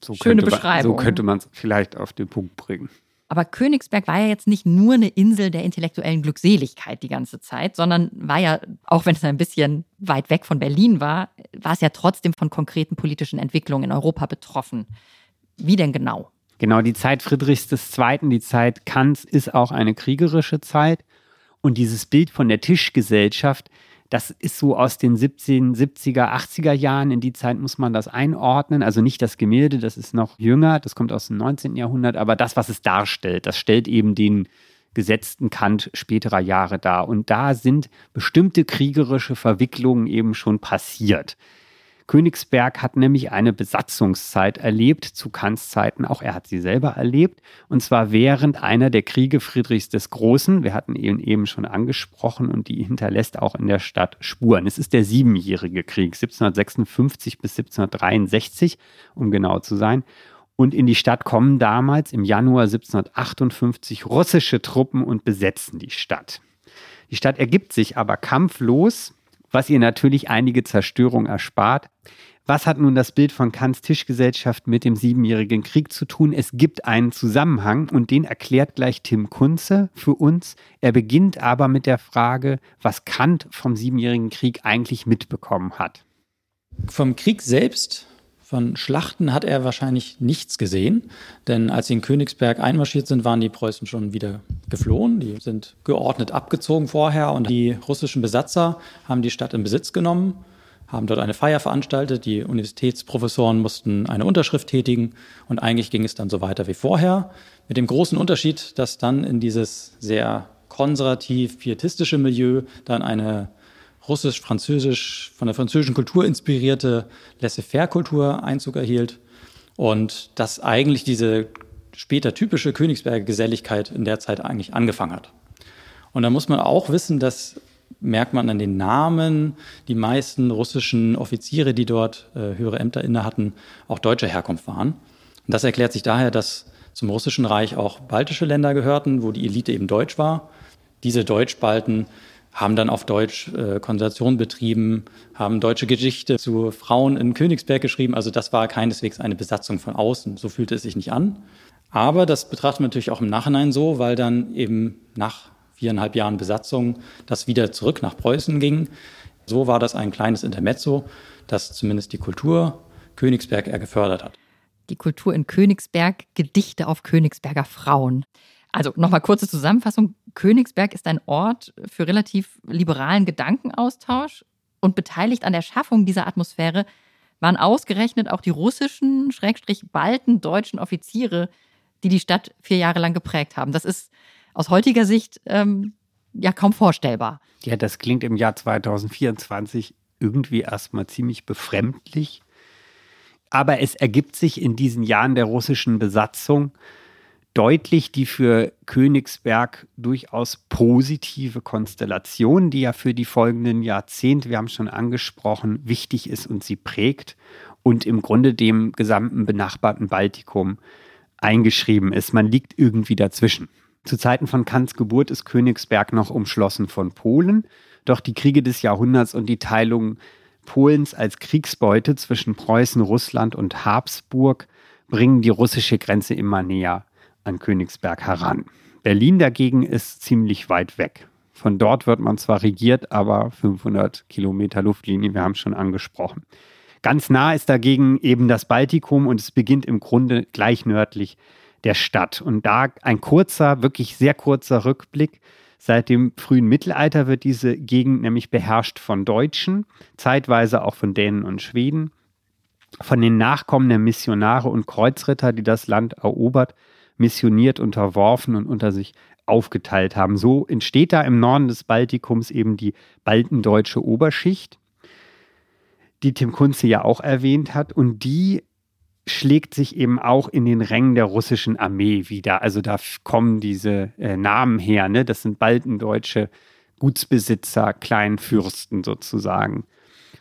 So Schöne man, Beschreibung. So könnte man es vielleicht auf den Punkt bringen. Aber Königsberg war ja jetzt nicht nur eine Insel der intellektuellen Glückseligkeit die ganze Zeit, sondern war ja, auch wenn es ein bisschen weit weg von Berlin war, war es ja trotzdem von konkreten politischen Entwicklungen in Europa betroffen. Wie denn genau? Genau, die Zeit Friedrichs II., die Zeit Kants ist auch eine kriegerische Zeit. Und dieses Bild von der Tischgesellschaft, das ist so aus den 1770er, 80er Jahren. In die Zeit muss man das einordnen. Also nicht das Gemälde, das ist noch jünger, das kommt aus dem 19. Jahrhundert, aber das, was es darstellt, das stellt eben den gesetzten Kant späterer Jahre dar. Und da sind bestimmte kriegerische Verwicklungen eben schon passiert. Königsberg hat nämlich eine Besatzungszeit erlebt, zu Kants Zeiten, auch er hat sie selber erlebt, und zwar während einer der Kriege Friedrichs des Großen. Wir hatten ihn eben schon angesprochen und die hinterlässt auch in der Stadt Spuren. Es ist der Siebenjährige Krieg, 1756 bis 1763, um genau zu sein. Und in die Stadt kommen damals im Januar 1758 russische Truppen und besetzen die Stadt. Die Stadt ergibt sich aber kampflos was ihr natürlich einige Zerstörung erspart. Was hat nun das Bild von Kants Tischgesellschaft mit dem Siebenjährigen Krieg zu tun? Es gibt einen Zusammenhang und den erklärt gleich Tim Kunze für uns. Er beginnt aber mit der Frage, was Kant vom Siebenjährigen Krieg eigentlich mitbekommen hat. Vom Krieg selbst, von Schlachten hat er wahrscheinlich nichts gesehen, denn als sie in Königsberg einmarschiert sind, waren die Preußen schon wieder geflohen. Die sind geordnet abgezogen vorher und die russischen Besatzer haben die Stadt in Besitz genommen haben dort eine Feier veranstaltet. Die Universitätsprofessoren mussten eine Unterschrift tätigen und eigentlich ging es dann so weiter wie vorher. Mit dem großen Unterschied, dass dann in dieses sehr konservativ pietistische Milieu dann eine russisch-französisch, von der französischen Kultur inspirierte Laissez-faire-Kultur Einzug erhielt und dass eigentlich diese später typische Königsberger Geselligkeit in der Zeit eigentlich angefangen hat. Und da muss man auch wissen, dass merkt man an den Namen, die meisten russischen Offiziere, die dort äh, höhere Ämter inne hatten, auch deutscher Herkunft waren. Und das erklärt sich daher, dass zum Russischen Reich auch baltische Länder gehörten, wo die Elite eben deutsch war. Diese Deutschbalten haben dann auf Deutsch äh, Konversation betrieben, haben deutsche Geschichte zu Frauen in Königsberg geschrieben. Also das war keineswegs eine Besatzung von außen. So fühlte es sich nicht an. Aber das betrachtet man natürlich auch im Nachhinein so, weil dann eben nach viereinhalb Jahren Besatzung das wieder zurück nach Preußen ging. So war das ein kleines Intermezzo, das zumindest die Kultur Königsberg eher gefördert hat. Die Kultur in Königsberg, Gedichte auf Königsberger Frauen. Also nochmal kurze Zusammenfassung. Königsberg ist ein Ort für relativ liberalen Gedankenaustausch und beteiligt an der Schaffung dieser Atmosphäre waren ausgerechnet auch die russischen, schrägstrich balten deutschen Offiziere, die die Stadt vier Jahre lang geprägt haben. Das ist aus heutiger Sicht ähm, ja kaum vorstellbar. Ja, das klingt im Jahr 2024 irgendwie erstmal ziemlich befremdlich. Aber es ergibt sich in diesen Jahren der russischen Besatzung deutlich die für Königsberg durchaus positive Konstellation, die ja für die folgenden Jahrzehnte, wir haben es schon angesprochen, wichtig ist und sie prägt und im Grunde dem gesamten benachbarten Baltikum eingeschrieben ist. Man liegt irgendwie dazwischen. Zu Zeiten von Kants Geburt ist Königsberg noch umschlossen von Polen. Doch die Kriege des Jahrhunderts und die Teilung Polens als Kriegsbeute zwischen Preußen, Russland und Habsburg bringen die russische Grenze immer näher an Königsberg heran. Berlin dagegen ist ziemlich weit weg. Von dort wird man zwar regiert, aber 500 Kilometer Luftlinie, wir haben es schon angesprochen. Ganz nah ist dagegen eben das Baltikum und es beginnt im Grunde gleich nördlich der Stadt. Und da ein kurzer, wirklich sehr kurzer Rückblick. Seit dem frühen Mittelalter wird diese Gegend nämlich beherrscht von Deutschen, zeitweise auch von Dänen und Schweden. Von den Nachkommen der Missionare und Kreuzritter, die das Land erobert, missioniert, unterworfen und unter sich aufgeteilt haben. So entsteht da im Norden des Baltikums eben die baltendeutsche Oberschicht, die Tim Kunze ja auch erwähnt hat. Und die schlägt sich eben auch in den Rängen der russischen Armee wieder. Also da kommen diese äh, Namen her. Ne? Das sind baldendeutsche Gutsbesitzer, Kleinfürsten sozusagen.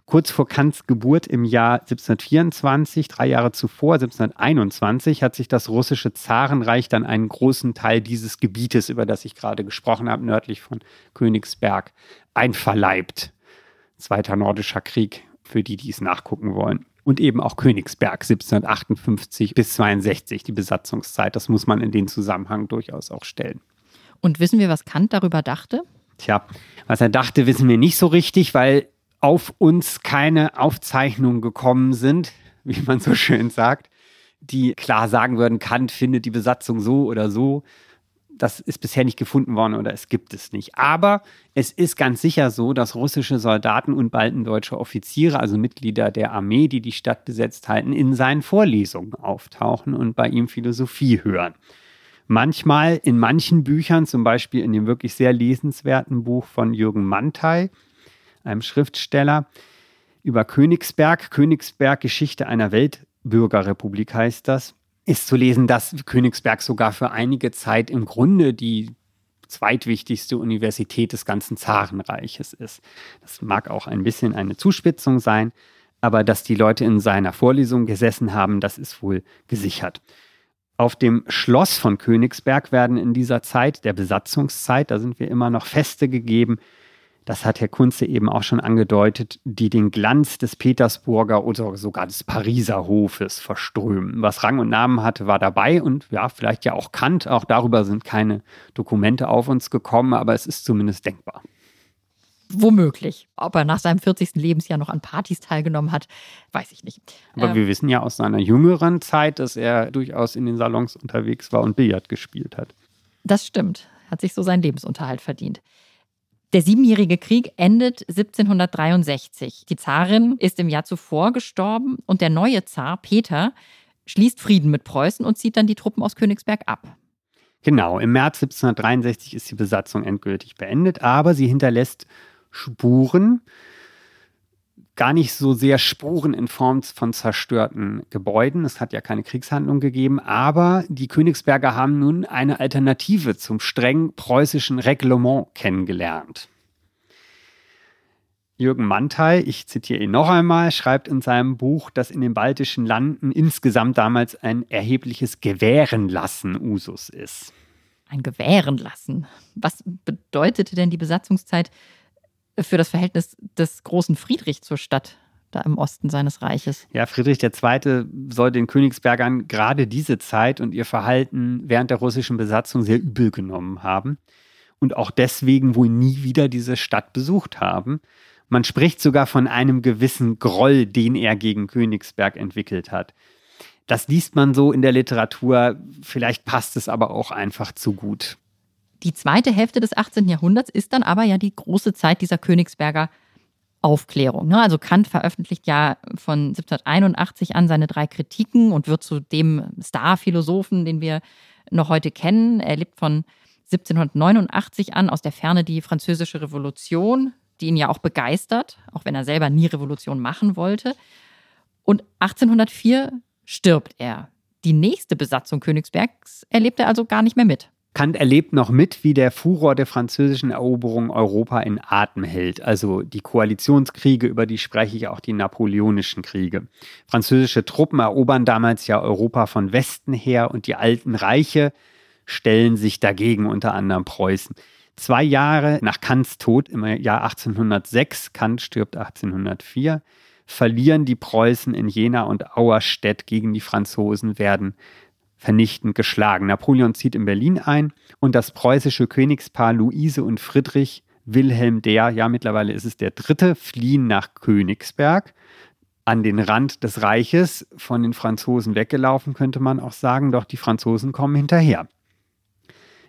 Kurz vor Kants Geburt im Jahr 1724, drei Jahre zuvor, 1721, hat sich das russische Zarenreich dann einen großen Teil dieses Gebietes, über das ich gerade gesprochen habe, nördlich von Königsberg, einverleibt. Zweiter nordischer Krieg, für die, die es nachgucken wollen und eben auch Königsberg 1758 bis 62, die Besatzungszeit. Das muss man in den Zusammenhang durchaus auch stellen. Und wissen wir, was Kant darüber dachte? Tja, was er dachte, wissen wir nicht so richtig, weil auf uns keine Aufzeichnungen gekommen sind, wie man so schön sagt, die klar sagen würden, Kant findet die Besatzung so oder so das ist bisher nicht gefunden worden oder es gibt es nicht. Aber es ist ganz sicher so, dass russische Soldaten und baldendeutsche Offiziere, also Mitglieder der Armee, die die Stadt besetzt halten, in seinen Vorlesungen auftauchen und bei ihm Philosophie hören. Manchmal in manchen Büchern, zum Beispiel in dem wirklich sehr lesenswerten Buch von Jürgen Mantei, einem Schriftsteller, über Königsberg, Königsberg Geschichte einer Weltbürgerrepublik heißt das, ist zu lesen, dass Königsberg sogar für einige Zeit im Grunde die zweitwichtigste Universität des ganzen Zarenreiches ist. Das mag auch ein bisschen eine Zuspitzung sein, aber dass die Leute in seiner Vorlesung gesessen haben, das ist wohl gesichert. Auf dem Schloss von Königsberg werden in dieser Zeit, der Besatzungszeit, da sind wir immer noch Feste gegeben, das hat Herr Kunze eben auch schon angedeutet, die den Glanz des Petersburger oder sogar des Pariser Hofes verströmen. Was Rang und Namen hatte, war dabei und ja, vielleicht ja auch Kant. Auch darüber sind keine Dokumente auf uns gekommen, aber es ist zumindest denkbar. Womöglich. Ob er nach seinem 40. Lebensjahr noch an Partys teilgenommen hat, weiß ich nicht. Aber ähm, wir wissen ja aus seiner jüngeren Zeit, dass er durchaus in den Salons unterwegs war und Billard gespielt hat. Das stimmt. Hat sich so seinen Lebensunterhalt verdient. Der Siebenjährige Krieg endet 1763. Die Zarin ist im Jahr zuvor gestorben und der neue Zar, Peter, schließt Frieden mit Preußen und zieht dann die Truppen aus Königsberg ab. Genau, im März 1763 ist die Besatzung endgültig beendet, aber sie hinterlässt Spuren, gar nicht so sehr Spuren in Form von zerstörten Gebäuden. Es hat ja keine Kriegshandlung gegeben, aber die Königsberger haben nun eine Alternative zum streng preußischen Reglement kennengelernt. Jürgen Mantei, ich zitiere ihn noch einmal, schreibt in seinem Buch, dass in den baltischen Landen insgesamt damals ein erhebliches Gewährenlassen Usus ist. Ein Gewährenlassen. Was bedeutete denn die Besatzungszeit für das Verhältnis des großen Friedrich zur Stadt da im Osten seines Reiches. Ja, Friedrich II. soll den Königsbergern gerade diese Zeit und ihr Verhalten während der russischen Besatzung sehr übel genommen haben und auch deswegen wohl nie wieder diese Stadt besucht haben. Man spricht sogar von einem gewissen Groll, den er gegen Königsberg entwickelt hat. Das liest man so in der Literatur, vielleicht passt es aber auch einfach zu gut. Die zweite Hälfte des 18. Jahrhunderts ist dann aber ja die große Zeit dieser Königsberger Aufklärung. Ne? Also Kant veröffentlicht ja von 1781 an seine drei Kritiken und wird zu dem Star-Philosophen, den wir noch heute kennen. Er lebt von 1789 an aus der Ferne die Französische Revolution, die ihn ja auch begeistert, auch wenn er selber nie Revolution machen wollte. Und 1804 stirbt er. Die nächste Besatzung Königsbergs erlebt er also gar nicht mehr mit. Kant erlebt noch mit, wie der Furor der französischen Eroberung Europa in Atem hält. Also die Koalitionskriege, über die spreche ich auch die napoleonischen Kriege. Französische Truppen erobern damals ja Europa von Westen her und die alten Reiche stellen sich dagegen, unter anderem Preußen. Zwei Jahre nach Kants Tod im Jahr 1806, Kant stirbt 1804, verlieren die Preußen in Jena und Auerstedt gegen die Franzosen, werden vernichtend geschlagen. Napoleon zieht in Berlin ein und das preußische Königspaar Luise und Friedrich Wilhelm der, ja mittlerweile ist es der dritte, fliehen nach Königsberg an den Rand des Reiches, von den Franzosen weggelaufen, könnte man auch sagen, doch die Franzosen kommen hinterher.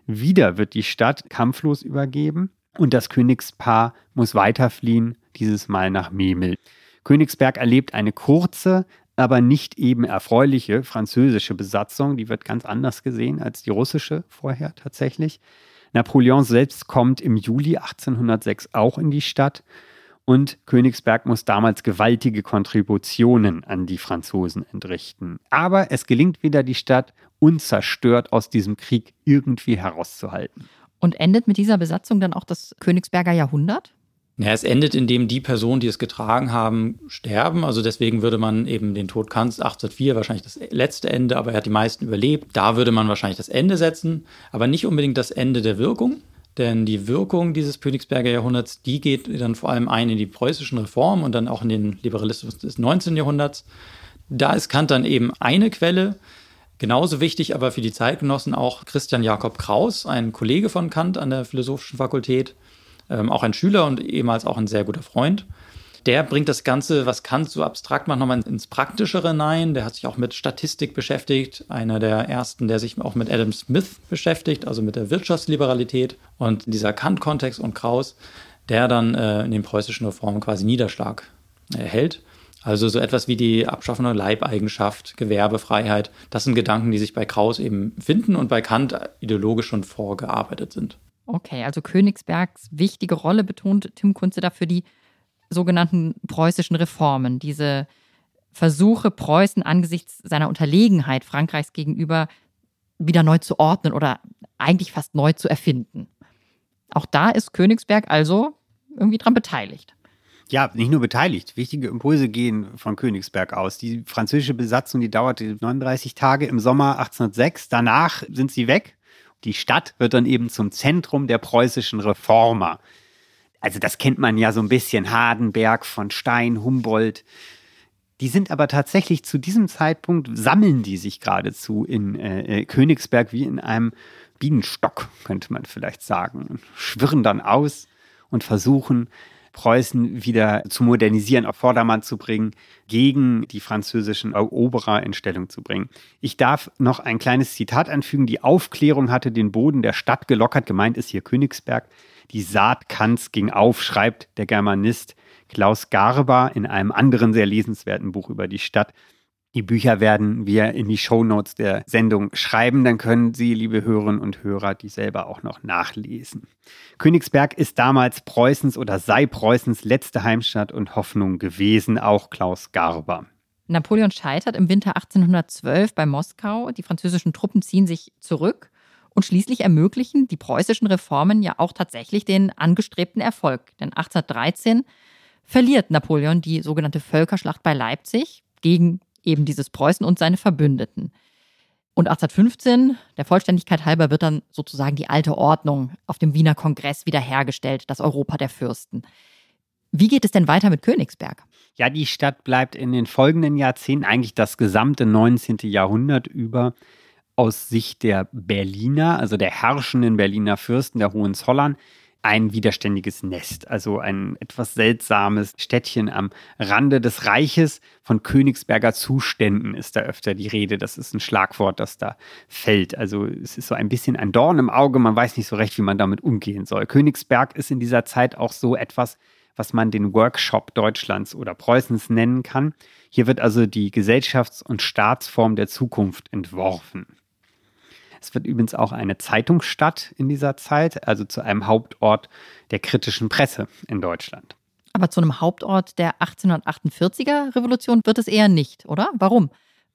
Wieder wird die Stadt kampflos übergeben und das Königspaar muss weiterfliehen, dieses Mal nach Memel. Königsberg erlebt eine kurze, aber nicht eben erfreuliche französische Besatzung. Die wird ganz anders gesehen als die russische vorher tatsächlich. Napoleon selbst kommt im Juli 1806 auch in die Stadt und Königsberg muss damals gewaltige Kontributionen an die Franzosen entrichten. Aber es gelingt wieder, die Stadt unzerstört aus diesem Krieg irgendwie herauszuhalten. Und endet mit dieser Besatzung dann auch das Königsberger Jahrhundert? Ja, es endet, indem die Personen, die es getragen haben, sterben. Also deswegen würde man eben den Tod Kants 1804 wahrscheinlich das letzte Ende, aber er hat die meisten überlebt. Da würde man wahrscheinlich das Ende setzen, aber nicht unbedingt das Ende der Wirkung. Denn die Wirkung dieses Königsberger Jahrhunderts, die geht dann vor allem ein in die preußischen Reformen und dann auch in den Liberalismus des 19. Jahrhunderts. Da ist Kant dann eben eine Quelle. Genauso wichtig aber für die Zeitgenossen auch Christian Jakob Kraus, ein Kollege von Kant an der Philosophischen Fakultät, ähm, auch ein Schüler und ehemals auch ein sehr guter Freund. Der bringt das Ganze, was Kant so abstrakt macht, nochmal ins Praktischere hinein. Der hat sich auch mit Statistik beschäftigt. Einer der ersten, der sich auch mit Adam Smith beschäftigt, also mit der Wirtschaftsliberalität. Und dieser Kant-Kontext und Kraus, der dann äh, in den preußischen Reformen quasi Niederschlag erhält. Also so etwas wie die Abschaffung der Leibeigenschaft, Gewerbefreiheit, das sind Gedanken, die sich bei Kraus eben finden und bei Kant ideologisch schon vorgearbeitet sind. Okay, also Königsbergs wichtige Rolle betont Tim Kunze dafür die sogenannten preußischen Reformen, diese Versuche, Preußen angesichts seiner Unterlegenheit Frankreichs gegenüber wieder neu zu ordnen oder eigentlich fast neu zu erfinden. Auch da ist Königsberg also irgendwie dran beteiligt. Ja, nicht nur beteiligt. Wichtige Impulse gehen von Königsberg aus. Die französische Besatzung, die dauerte 39 Tage im Sommer 1806. Danach sind sie weg die Stadt wird dann eben zum Zentrum der preußischen Reformer. Also das kennt man ja so ein bisschen, Hardenberg von Stein, Humboldt. Die sind aber tatsächlich zu diesem Zeitpunkt, sammeln die sich geradezu in äh, äh Königsberg wie in einem Bienenstock, könnte man vielleicht sagen, schwirren dann aus und versuchen, Preußen wieder zu modernisieren, auf Vordermann zu bringen, gegen die französischen Eroberer in Stellung zu bringen. Ich darf noch ein kleines Zitat anfügen. Die Aufklärung hatte den Boden der Stadt gelockert. Gemeint ist hier Königsberg. Die Saat Kants ging auf, schreibt der Germanist Klaus Garber in einem anderen sehr lesenswerten Buch über die Stadt. Die Bücher werden wir in die Shownotes der Sendung schreiben, dann können Sie, liebe Hörerinnen und Hörer, die selber auch noch nachlesen. Königsberg ist damals Preußens oder sei Preußens letzte Heimstatt und Hoffnung gewesen, auch Klaus Garber. Napoleon scheitert im Winter 1812 bei Moskau. Die französischen Truppen ziehen sich zurück und schließlich ermöglichen die preußischen Reformen ja auch tatsächlich den angestrebten Erfolg. Denn 1813 verliert Napoleon die sogenannte Völkerschlacht bei Leipzig gegen eben dieses Preußen und seine Verbündeten. Und 1815, der Vollständigkeit halber, wird dann sozusagen die alte Ordnung auf dem Wiener Kongress wiederhergestellt, das Europa der Fürsten. Wie geht es denn weiter mit Königsberg? Ja, die Stadt bleibt in den folgenden Jahrzehnten, eigentlich das gesamte 19. Jahrhundert über, aus Sicht der Berliner, also der herrschenden Berliner Fürsten, der Hohenzollern, ein widerständiges Nest, also ein etwas seltsames Städtchen am Rande des Reiches. Von Königsberger Zuständen ist da öfter die Rede. Das ist ein Schlagwort, das da fällt. Also es ist so ein bisschen ein Dorn im Auge. Man weiß nicht so recht, wie man damit umgehen soll. Königsberg ist in dieser Zeit auch so etwas, was man den Workshop Deutschlands oder Preußens nennen kann. Hier wird also die Gesellschafts- und Staatsform der Zukunft entworfen. Es wird übrigens auch eine Zeitungsstadt in dieser Zeit, also zu einem Hauptort der kritischen Presse in Deutschland. Aber zu einem Hauptort der 1848er Revolution wird es eher nicht, oder? Warum?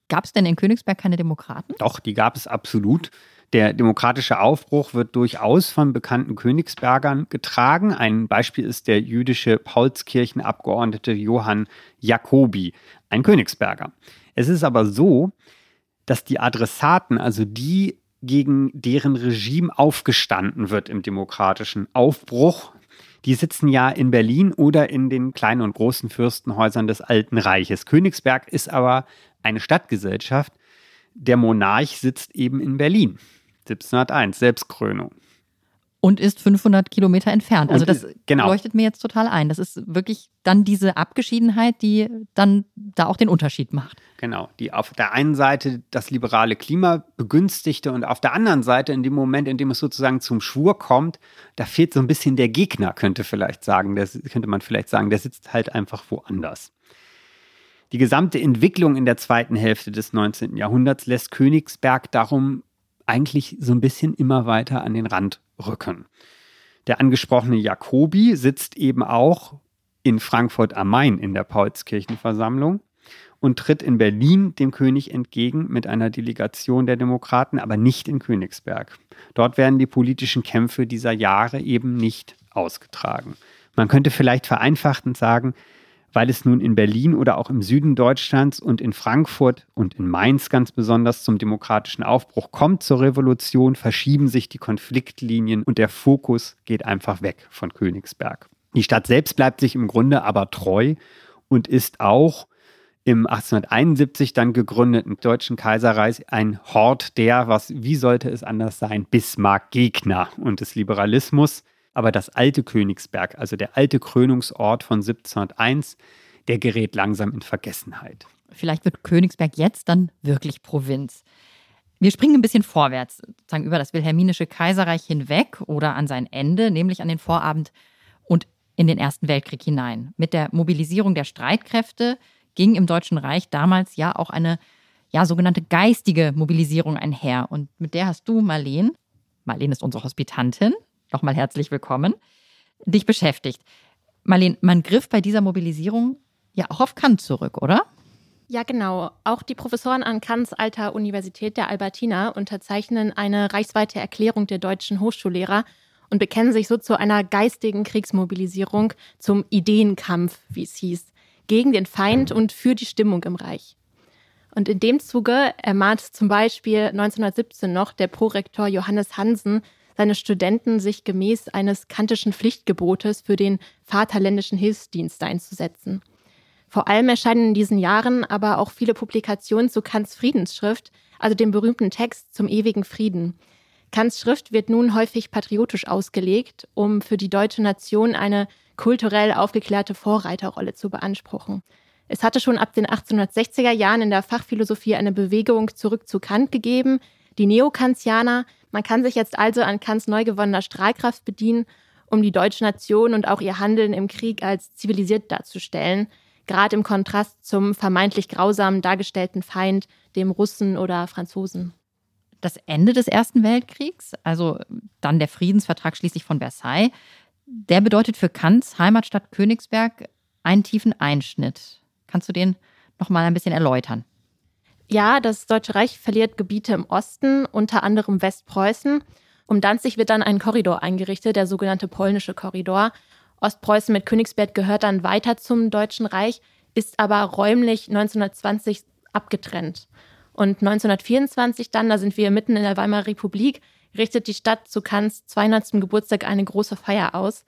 Gab es denn in Königsberg keine Demokraten? Doch, die gab es absolut. Der demokratische Aufbruch wird durchaus von bekannten Königsbergern getragen. Ein Beispiel ist der jüdische Paulskirchenabgeordnete Johann Jacobi, ein Königsberger. Es ist aber so, dass die Adressaten, also die gegen deren Regime aufgestanden wird im demokratischen Aufbruch. Die sitzen ja in Berlin oder in den kleinen und großen Fürstenhäusern des Alten Reiches. Königsberg ist aber eine Stadtgesellschaft. Der Monarch sitzt eben in Berlin. 1701, Selbstkrönung und ist 500 Kilometer entfernt. Also das genau. leuchtet mir jetzt total ein. Das ist wirklich dann diese Abgeschiedenheit, die dann da auch den Unterschied macht. Genau, die auf der einen Seite das liberale Klima begünstigte und auf der anderen Seite in dem Moment, in dem es sozusagen zum Schwur kommt, da fehlt so ein bisschen der Gegner, könnte vielleicht sagen, der, könnte man vielleicht sagen, der sitzt halt einfach woanders. Die gesamte Entwicklung in der zweiten Hälfte des 19. Jahrhunderts lässt Königsberg darum eigentlich so ein bisschen immer weiter an den Rand rücken. Der angesprochene Jacobi sitzt eben auch in Frankfurt am Main in der Paulskirchenversammlung und tritt in Berlin dem König entgegen mit einer Delegation der Demokraten, aber nicht in Königsberg. Dort werden die politischen Kämpfe dieser Jahre eben nicht ausgetragen. Man könnte vielleicht vereinfachtend sagen, weil es nun in Berlin oder auch im Süden Deutschlands und in Frankfurt und in Mainz ganz besonders zum demokratischen Aufbruch kommt zur Revolution, verschieben sich die Konfliktlinien und der Fokus geht einfach weg von Königsberg. Die Stadt selbst bleibt sich im Grunde aber treu und ist auch im 1871 dann gegründeten Deutschen Kaiserreich ein Hort der, was, wie sollte es anders sein, Bismarck-Gegner und des Liberalismus aber das alte Königsberg, also der alte Krönungsort von 1701, der gerät langsam in Vergessenheit. Vielleicht wird Königsberg jetzt dann wirklich Provinz. Wir springen ein bisschen vorwärts, sozusagen über das Wilhelminische Kaiserreich hinweg oder an sein Ende, nämlich an den Vorabend und in den Ersten Weltkrieg hinein. Mit der Mobilisierung der Streitkräfte ging im Deutschen Reich damals ja auch eine ja, sogenannte geistige Mobilisierung einher. Und mit der hast du, Marleen, Marleen ist unsere Hospitantin, nochmal herzlich willkommen, dich beschäftigt. Marlene, man griff bei dieser Mobilisierung ja auch auf Kant zurück, oder? Ja, genau. Auch die Professoren an Kants alter Universität der Albertina unterzeichnen eine reichsweite Erklärung der deutschen Hochschullehrer und bekennen sich so zu einer geistigen Kriegsmobilisierung, zum Ideenkampf, wie es hieß, gegen den Feind und für die Stimmung im Reich. Und in dem Zuge ermahnt zum Beispiel 1917 noch der Prorektor Johannes Hansen seine Studenten sich gemäß eines kantischen Pflichtgebotes für den Vaterländischen Hilfsdienst einzusetzen. Vor allem erscheinen in diesen Jahren aber auch viele Publikationen zu Kants Friedensschrift, also dem berühmten Text zum ewigen Frieden. Kants Schrift wird nun häufig patriotisch ausgelegt, um für die deutsche Nation eine kulturell aufgeklärte Vorreiterrolle zu beanspruchen. Es hatte schon ab den 1860er Jahren in der Fachphilosophie eine Bewegung zurück zu Kant gegeben, die Neokantianer. Man kann sich jetzt also an Kants neu gewonnener Strahlkraft bedienen, um die deutsche Nation und auch ihr Handeln im Krieg als zivilisiert darzustellen gerade im Kontrast zum vermeintlich grausamen dargestellten Feind, dem Russen oder Franzosen. Das Ende des Ersten Weltkriegs, also dann der Friedensvertrag schließlich von Versailles, der bedeutet für Kants Heimatstadt Königsberg einen tiefen Einschnitt. Kannst du den noch mal ein bisschen erläutern? Ja, das Deutsche Reich verliert Gebiete im Osten, unter anderem Westpreußen. Um Danzig wird dann ein Korridor eingerichtet, der sogenannte polnische Korridor. Ostpreußen mit Königsberg gehört dann weiter zum Deutschen Reich, ist aber räumlich 1920 abgetrennt. Und 1924 dann, da sind wir mitten in der Weimarer Republik, richtet die Stadt zu Kants 200. Geburtstag eine große Feier aus.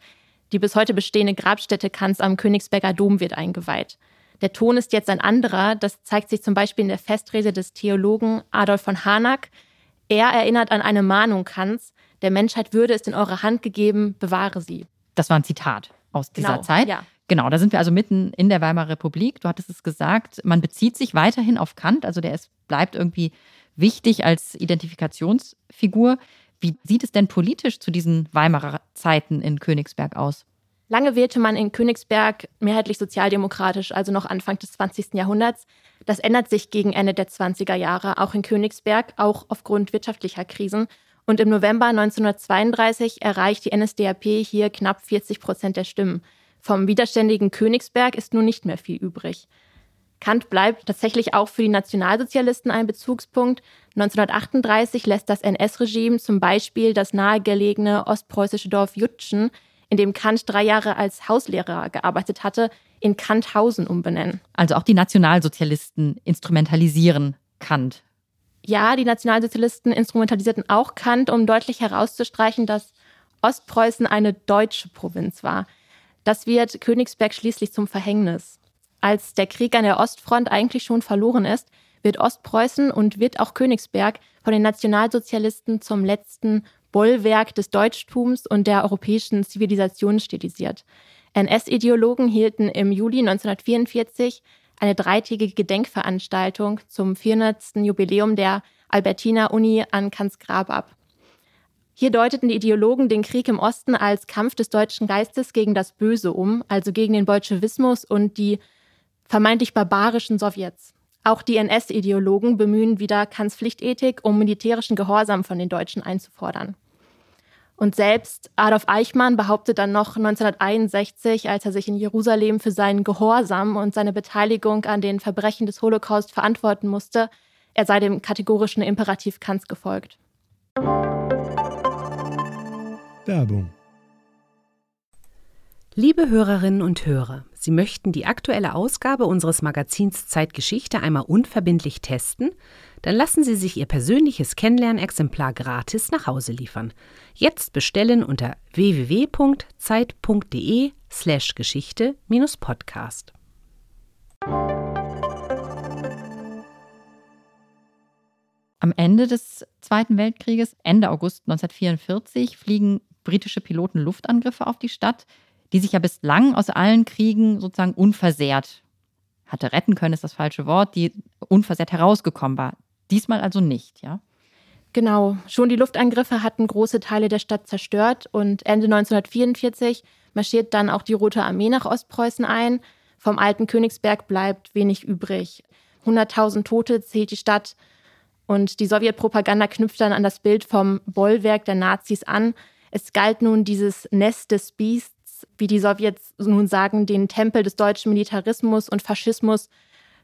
Die bis heute bestehende Grabstätte Kants am Königsberger Dom wird eingeweiht. Der Ton ist jetzt ein anderer. Das zeigt sich zum Beispiel in der Festrede des Theologen Adolf von Harnack. Er erinnert an eine Mahnung Kants. Der Menschheit würde es in eure Hand gegeben, bewahre sie. Das war ein Zitat aus dieser genau, Zeit. Ja. Genau, da sind wir also mitten in der Weimarer Republik. Du hattest es gesagt, man bezieht sich weiterhin auf Kant, also der ist, bleibt irgendwie wichtig als Identifikationsfigur. Wie sieht es denn politisch zu diesen Weimarer Zeiten in Königsberg aus? Lange wählte man in Königsberg mehrheitlich sozialdemokratisch, also noch Anfang des 20. Jahrhunderts. Das ändert sich gegen Ende der 20er Jahre, auch in Königsberg, auch aufgrund wirtschaftlicher Krisen. Und im November 1932 erreicht die NSDAP hier knapp 40 Prozent der Stimmen. Vom widerständigen Königsberg ist nun nicht mehr viel übrig. Kant bleibt tatsächlich auch für die Nationalsozialisten ein Bezugspunkt. 1938 lässt das NS-Regime zum Beispiel das nahegelegene ostpreußische Dorf Jutschen, in dem Kant drei Jahre als Hauslehrer gearbeitet hatte, in Kanthausen umbenennen. Also auch die Nationalsozialisten instrumentalisieren Kant ja, die Nationalsozialisten instrumentalisierten auch Kant, um deutlich herauszustreichen, dass Ostpreußen eine deutsche Provinz war. Das wird Königsberg schließlich zum Verhängnis. Als der Krieg an der Ostfront eigentlich schon verloren ist, wird Ostpreußen und wird auch Königsberg von den Nationalsozialisten zum letzten Bollwerk des Deutschtums und der europäischen Zivilisation stilisiert. NS-Ideologen hielten im Juli 1944 eine dreitägige Gedenkveranstaltung zum 400. Jubiläum der Albertina Uni an Kants Grab ab. Hier deuteten die Ideologen den Krieg im Osten als Kampf des deutschen Geistes gegen das Böse um, also gegen den Bolschewismus und die vermeintlich barbarischen Sowjets. Auch die NS-Ideologen bemühen wieder Kants Pflichtethik, um militärischen Gehorsam von den Deutschen einzufordern. Und selbst Adolf Eichmann behauptet dann noch 1961, als er sich in Jerusalem für seinen Gehorsam und seine Beteiligung an den Verbrechen des Holocaust verantworten musste, er sei dem kategorischen Imperativ Kants gefolgt. Werbung Liebe Hörerinnen und Hörer, Sie möchten die aktuelle Ausgabe unseres Magazins Zeitgeschichte einmal unverbindlich testen? Dann lassen Sie sich Ihr persönliches Kennenlernexemplar gratis nach Hause liefern. Jetzt bestellen unter www.zeit.de/slash Geschichte-Podcast. Am Ende des Zweiten Weltkrieges, Ende August 1944, fliegen britische Piloten Luftangriffe auf die Stadt die sich ja bislang aus allen Kriegen sozusagen unversehrt hatte retten können, ist das falsche Wort, die unversehrt herausgekommen war. Diesmal also nicht, ja? Genau, schon die Luftangriffe hatten große Teile der Stadt zerstört und Ende 1944 marschiert dann auch die Rote Armee nach Ostpreußen ein. Vom alten Königsberg bleibt wenig übrig. 100.000 Tote zählt die Stadt und die Sowjetpropaganda knüpft dann an das Bild vom Bollwerk der Nazis an. Es galt nun dieses Nest des Biests wie die Sowjets nun sagen, den Tempel des deutschen Militarismus und Faschismus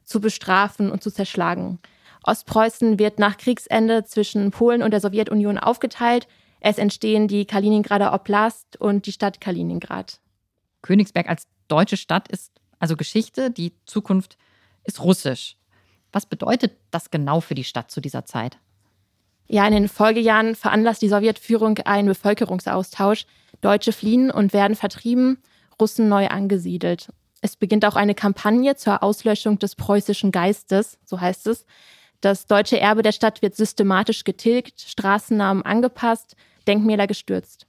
zu bestrafen und zu zerschlagen. Ostpreußen wird nach Kriegsende zwischen Polen und der Sowjetunion aufgeteilt. Es entstehen die Kaliningrader Oblast und die Stadt Kaliningrad. Königsberg als deutsche Stadt ist also Geschichte, die Zukunft ist russisch. Was bedeutet das genau für die Stadt zu dieser Zeit? Ja, in den Folgejahren veranlasst die Sowjetführung einen Bevölkerungsaustausch. Deutsche fliehen und werden vertrieben, Russen neu angesiedelt. Es beginnt auch eine Kampagne zur Auslöschung des preußischen Geistes, so heißt es. Das deutsche Erbe der Stadt wird systematisch getilgt, Straßennamen angepasst, Denkmäler gestürzt.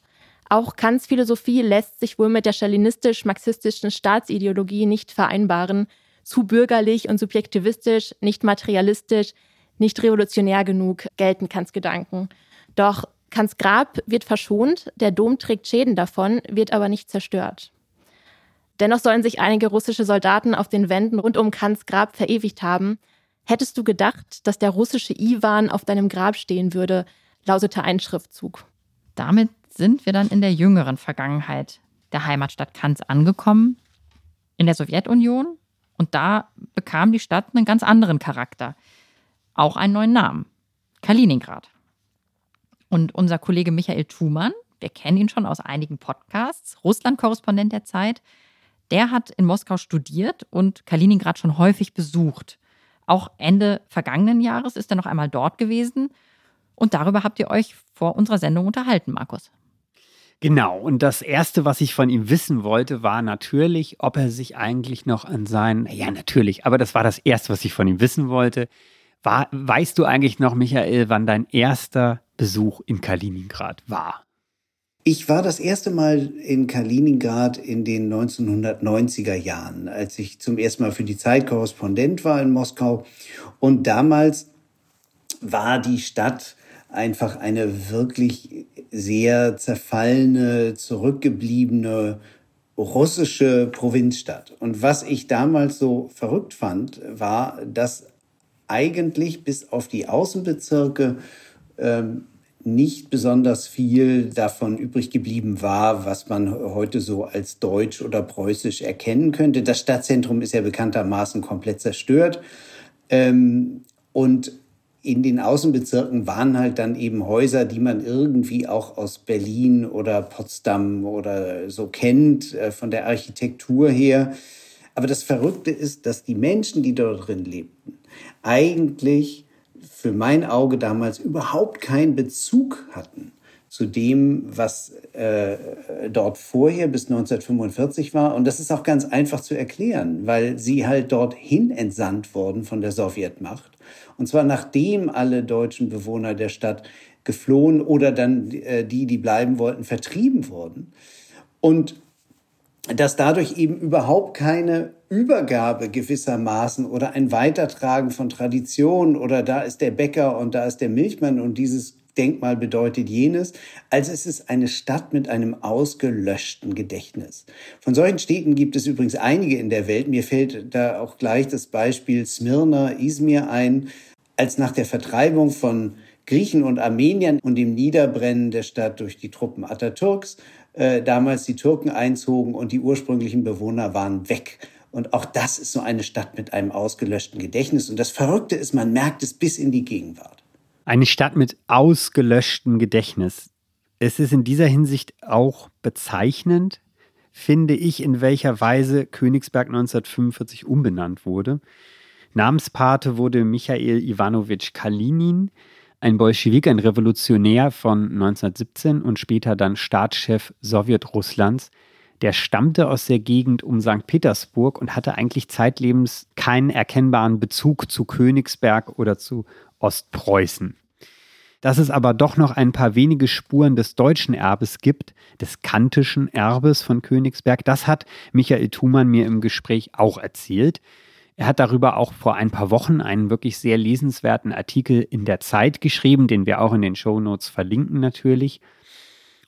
Auch Kants Philosophie lässt sich wohl mit der stalinistisch-marxistischen Staatsideologie nicht vereinbaren. Zu bürgerlich und subjektivistisch, nicht materialistisch, nicht revolutionär genug gelten Kants Gedanken. Doch Kants Grab wird verschont, der Dom trägt Schäden davon, wird aber nicht zerstört. Dennoch sollen sich einige russische Soldaten auf den Wänden rund um Kants Grab verewigt haben. Hättest du gedacht, dass der russische Iwan auf deinem Grab stehen würde, lautete ein Schriftzug. Damit sind wir dann in der jüngeren Vergangenheit der Heimatstadt Kants angekommen, in der Sowjetunion. Und da bekam die Stadt einen ganz anderen Charakter. Auch einen neuen Namen. Kaliningrad. Und unser Kollege Michael Thumann, wir kennen ihn schon aus einigen Podcasts, Russland-Korrespondent der Zeit, der hat in Moskau studiert und Kaliningrad schon häufig besucht. Auch Ende vergangenen Jahres ist er noch einmal dort gewesen. Und darüber habt ihr euch vor unserer Sendung unterhalten, Markus. Genau, und das Erste, was ich von ihm wissen wollte, war natürlich, ob er sich eigentlich noch an seinen, ja natürlich, aber das war das Erste, was ich von ihm wissen wollte. War, weißt du eigentlich noch, Michael, wann dein erster Besuch in Kaliningrad war? Ich war das erste Mal in Kaliningrad in den 1990er Jahren, als ich zum ersten Mal für die Zeit Korrespondent war in Moskau. Und damals war die Stadt einfach eine wirklich sehr zerfallene, zurückgebliebene russische Provinzstadt. Und was ich damals so verrückt fand, war, dass eigentlich bis auf die Außenbezirke ähm, nicht besonders viel davon übrig geblieben war, was man heute so als deutsch oder preußisch erkennen könnte. Das Stadtzentrum ist ja bekanntermaßen komplett zerstört. Ähm, und in den Außenbezirken waren halt dann eben Häuser, die man irgendwie auch aus Berlin oder Potsdam oder so kennt, äh, von der Architektur her. Aber das Verrückte ist, dass die Menschen, die dort drin lebten, eigentlich für mein Auge damals überhaupt keinen Bezug hatten zu dem, was äh, dort vorher bis 1945 war. Und das ist auch ganz einfach zu erklären, weil sie halt dorthin entsandt wurden von der Sowjetmacht. Und zwar nachdem alle deutschen Bewohner der Stadt geflohen oder dann äh, die, die bleiben wollten, vertrieben wurden. Und dass dadurch eben überhaupt keine Übergabe gewissermaßen oder ein Weitertragen von Tradition oder da ist der Bäcker und da ist der Milchmann und dieses Denkmal bedeutet jenes. Also es ist eine Stadt mit einem ausgelöschten Gedächtnis. Von solchen Städten gibt es übrigens einige in der Welt. Mir fällt da auch gleich das Beispiel Smyrna, Izmir ein, als nach der Vertreibung von Griechen und Armeniern und dem Niederbrennen der Stadt durch die Truppen Atatürks äh, damals die Türken einzogen und die ursprünglichen Bewohner waren weg. Und auch das ist so eine Stadt mit einem ausgelöschten Gedächtnis. Und das Verrückte ist, man merkt es bis in die Gegenwart. Eine Stadt mit ausgelöschtem Gedächtnis. Es ist in dieser Hinsicht auch bezeichnend, finde ich, in welcher Weise Königsberg 1945 umbenannt wurde. Namenspate wurde Michael Iwanowitsch Kalinin, ein Bolschewik, ein Revolutionär von 1917 und später dann Staatschef Sowjetrusslands. Der stammte aus der Gegend um St. Petersburg und hatte eigentlich zeitlebens keinen erkennbaren Bezug zu Königsberg oder zu Ostpreußen. Dass es aber doch noch ein paar wenige Spuren des deutschen Erbes gibt, des kantischen Erbes von Königsberg, das hat Michael Thumann mir im Gespräch auch erzählt. Er hat darüber auch vor ein paar Wochen einen wirklich sehr lesenswerten Artikel in der Zeit geschrieben, den wir auch in den Show Notes verlinken natürlich.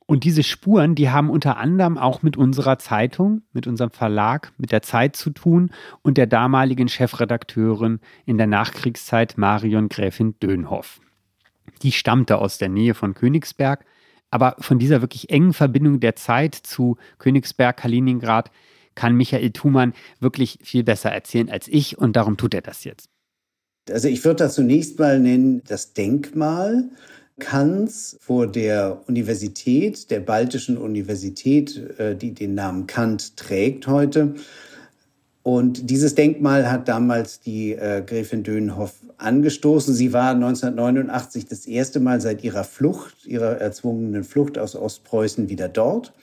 Und diese Spuren, die haben unter anderem auch mit unserer Zeitung, mit unserem Verlag, mit der Zeit zu tun und der damaligen Chefredakteurin in der Nachkriegszeit Marion Gräfin Dönhoff. Die stammte aus der Nähe von Königsberg, aber von dieser wirklich engen Verbindung der Zeit zu Königsberg, Kaliningrad, kann Michael Thumann wirklich viel besser erzählen als ich und darum tut er das jetzt. Also ich würde das zunächst mal nennen, das Denkmal Kants vor der Universität, der Baltischen Universität, äh, die den Namen Kant trägt heute. Und dieses Denkmal hat damals die äh, Gräfin Dönhoff angestoßen. Sie war 1989 das erste Mal seit ihrer Flucht, ihrer erzwungenen Flucht aus Ostpreußen wieder dort.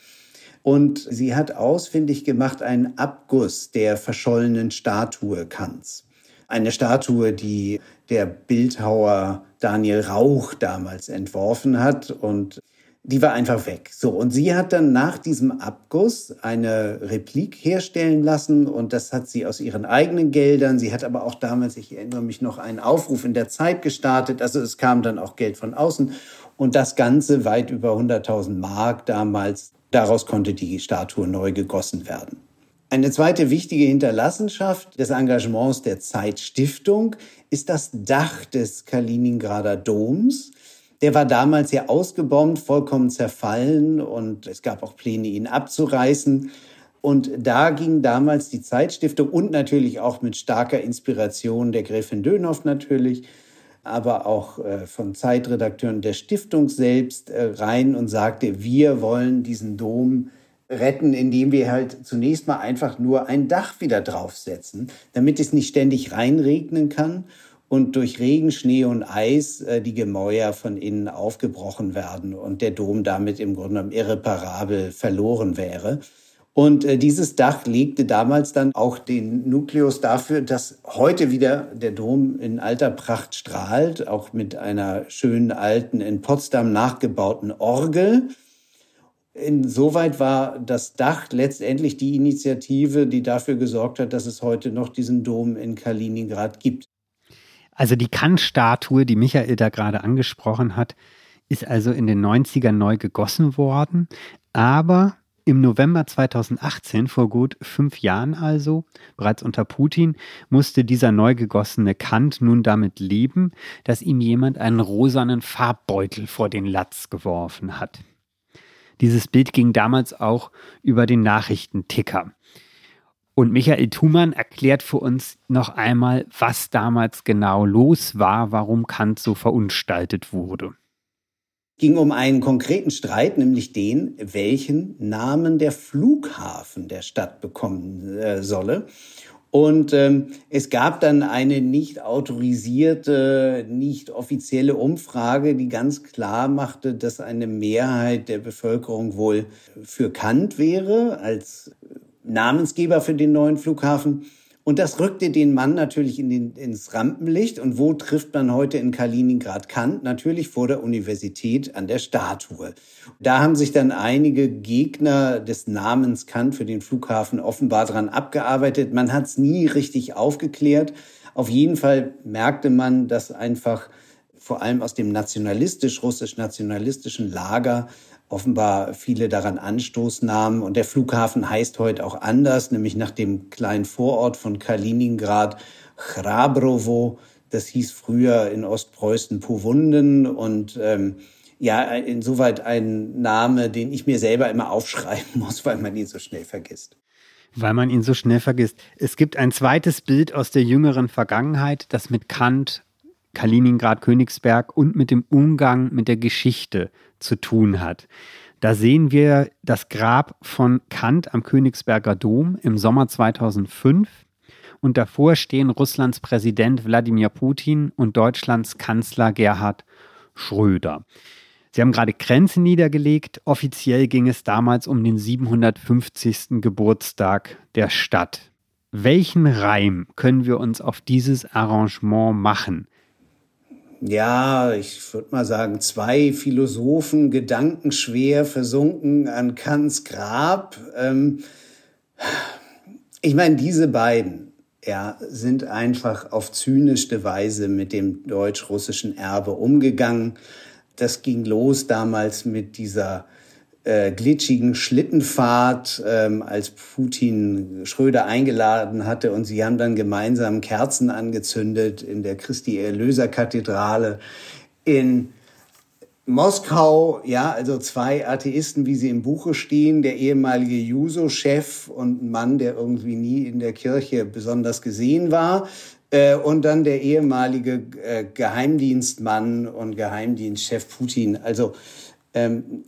Und sie hat ausfindig gemacht einen Abguss der verschollenen Statue Kants. Eine Statue, die der Bildhauer Daniel Rauch damals entworfen hat und die war einfach weg. So, und sie hat dann nach diesem Abguss eine Replik herstellen lassen und das hat sie aus ihren eigenen Geldern. Sie hat aber auch damals, ich erinnere mich noch, einen Aufruf in der Zeit gestartet. Also es kam dann auch Geld von außen und das Ganze weit über 100.000 Mark damals. Daraus konnte die Statue neu gegossen werden. Eine zweite wichtige Hinterlassenschaft des Engagements der Zeitstiftung ist das Dach des Kaliningrader Doms. Der war damals ja ausgebombt, vollkommen zerfallen und es gab auch Pläne, ihn abzureißen. Und da ging damals die Zeitstiftung und natürlich auch mit starker Inspiration der Gräfin Dönhoff natürlich, aber auch äh, von Zeitredakteuren der Stiftung selbst äh, rein und sagte, wir wollen diesen Dom retten, indem wir halt zunächst mal einfach nur ein Dach wieder draufsetzen, damit es nicht ständig reinregnen kann und durch Regen, Schnee und Eis äh, die Gemäuer von innen aufgebrochen werden und der Dom damit im Grunde irreparabel verloren wäre. Und äh, dieses Dach legte damals dann auch den Nukleus dafür, dass heute wieder der Dom in alter Pracht strahlt, auch mit einer schönen alten in Potsdam nachgebauten Orgel Insoweit war das Dach letztendlich die Initiative, die dafür gesorgt hat, dass es heute noch diesen Dom in Kaliningrad gibt. Also die Kant-Statue, die Michael da gerade angesprochen hat, ist also in den 90ern neu gegossen worden. Aber im November 2018, vor gut fünf Jahren also, bereits unter Putin, musste dieser neu gegossene Kant nun damit leben, dass ihm jemand einen rosanen Farbbeutel vor den Latz geworfen hat. Dieses Bild ging damals auch über den Nachrichtenticker. Und Michael Thumann erklärt für uns noch einmal, was damals genau los war, warum Kant so verunstaltet wurde ging um einen konkreten Streit, nämlich den, welchen Namen der Flughafen der Stadt bekommen äh, solle. Und ähm, es gab dann eine nicht autorisierte, nicht offizielle Umfrage, die ganz klar machte, dass eine Mehrheit der Bevölkerung wohl für Kant wäre als Namensgeber für den neuen Flughafen. Und das rückte den Mann natürlich in den, ins Rampenlicht. Und wo trifft man heute in Kaliningrad Kant? Natürlich vor der Universität an der Statue. Da haben sich dann einige Gegner des Namens Kant für den Flughafen offenbar dran abgearbeitet. Man hat es nie richtig aufgeklärt. Auf jeden Fall merkte man, dass einfach vor allem aus dem nationalistisch, russisch-nationalistischen Lager offenbar viele daran Anstoß nahmen. Und der Flughafen heißt heute auch anders, nämlich nach dem kleinen Vorort von Kaliningrad, Chrabrovo. Das hieß früher in Ostpreußen Powunden und ähm, ja, insoweit ein Name, den ich mir selber immer aufschreiben muss, weil man ihn so schnell vergisst. Weil man ihn so schnell vergisst. Es gibt ein zweites Bild aus der jüngeren Vergangenheit, das mit Kant, Kaliningrad, Königsberg und mit dem Umgang mit der Geschichte zu tun hat. Da sehen wir das Grab von Kant am Königsberger Dom im Sommer 2005 und davor stehen Russlands Präsident Wladimir Putin und Deutschlands Kanzler Gerhard Schröder. Sie haben gerade Grenzen niedergelegt. Offiziell ging es damals um den 750. Geburtstag der Stadt. Welchen Reim können wir uns auf dieses Arrangement machen? Ja, ich würde mal sagen, zwei Philosophen gedankenschwer versunken an Kants Grab. Ähm, ich meine, diese beiden ja, sind einfach auf zynischste Weise mit dem deutsch-russischen Erbe umgegangen. Das ging los damals mit dieser äh, glitschigen Schlittenfahrt, ähm, als Putin Schröder eingeladen hatte und sie haben dann gemeinsam Kerzen angezündet in der Christi Erlöser Kathedrale in Moskau, ja, also zwei Atheisten, wie sie im Buche stehen, der ehemalige Juso-Chef und ein Mann, der irgendwie nie in der Kirche besonders gesehen war, äh, und dann der ehemalige äh, Geheimdienstmann und Geheimdienstchef Putin. Also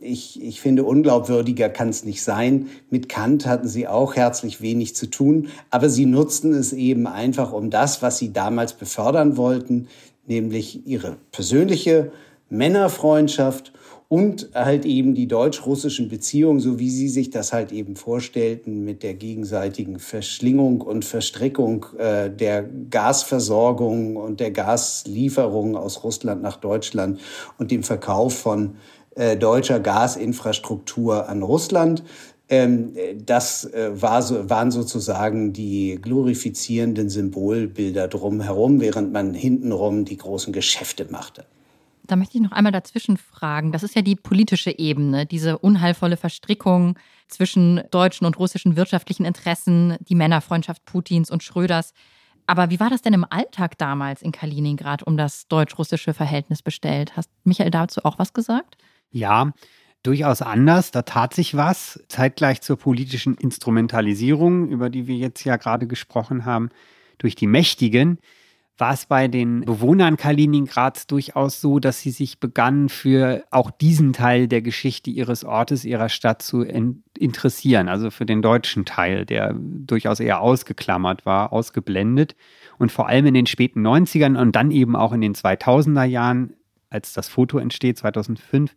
ich, ich finde, unglaubwürdiger kann es nicht sein. Mit Kant hatten sie auch herzlich wenig zu tun, aber sie nutzten es eben einfach um das, was sie damals befördern wollten, nämlich ihre persönliche Männerfreundschaft und halt eben die deutsch-russischen Beziehungen, so wie sie sich das halt eben vorstellten, mit der gegenseitigen Verschlingung und Verstrickung äh, der Gasversorgung und der Gaslieferung aus Russland nach Deutschland und dem Verkauf von äh, deutscher Gasinfrastruktur an Russland. Ähm, das äh, war so, waren sozusagen die glorifizierenden Symbolbilder drumherum, während man hintenrum die großen Geschäfte machte. Da möchte ich noch einmal dazwischen fragen. Das ist ja die politische Ebene, diese unheilvolle Verstrickung zwischen deutschen und russischen wirtschaftlichen Interessen, die Männerfreundschaft Putins und Schröders. Aber wie war das denn im Alltag damals in Kaliningrad um das deutsch-russische Verhältnis bestellt? Hast Michael dazu auch was gesagt? Ja, durchaus anders. Da tat sich was. Zeitgleich zur politischen Instrumentalisierung, über die wir jetzt ja gerade gesprochen haben, durch die Mächtigen war es bei den Bewohnern Kaliningrads durchaus so, dass sie sich begannen, für auch diesen Teil der Geschichte ihres Ortes, ihrer Stadt zu interessieren. Also für den deutschen Teil, der durchaus eher ausgeklammert war, ausgeblendet. Und vor allem in den späten 90ern und dann eben auch in den 2000er Jahren, als das Foto entsteht, 2005,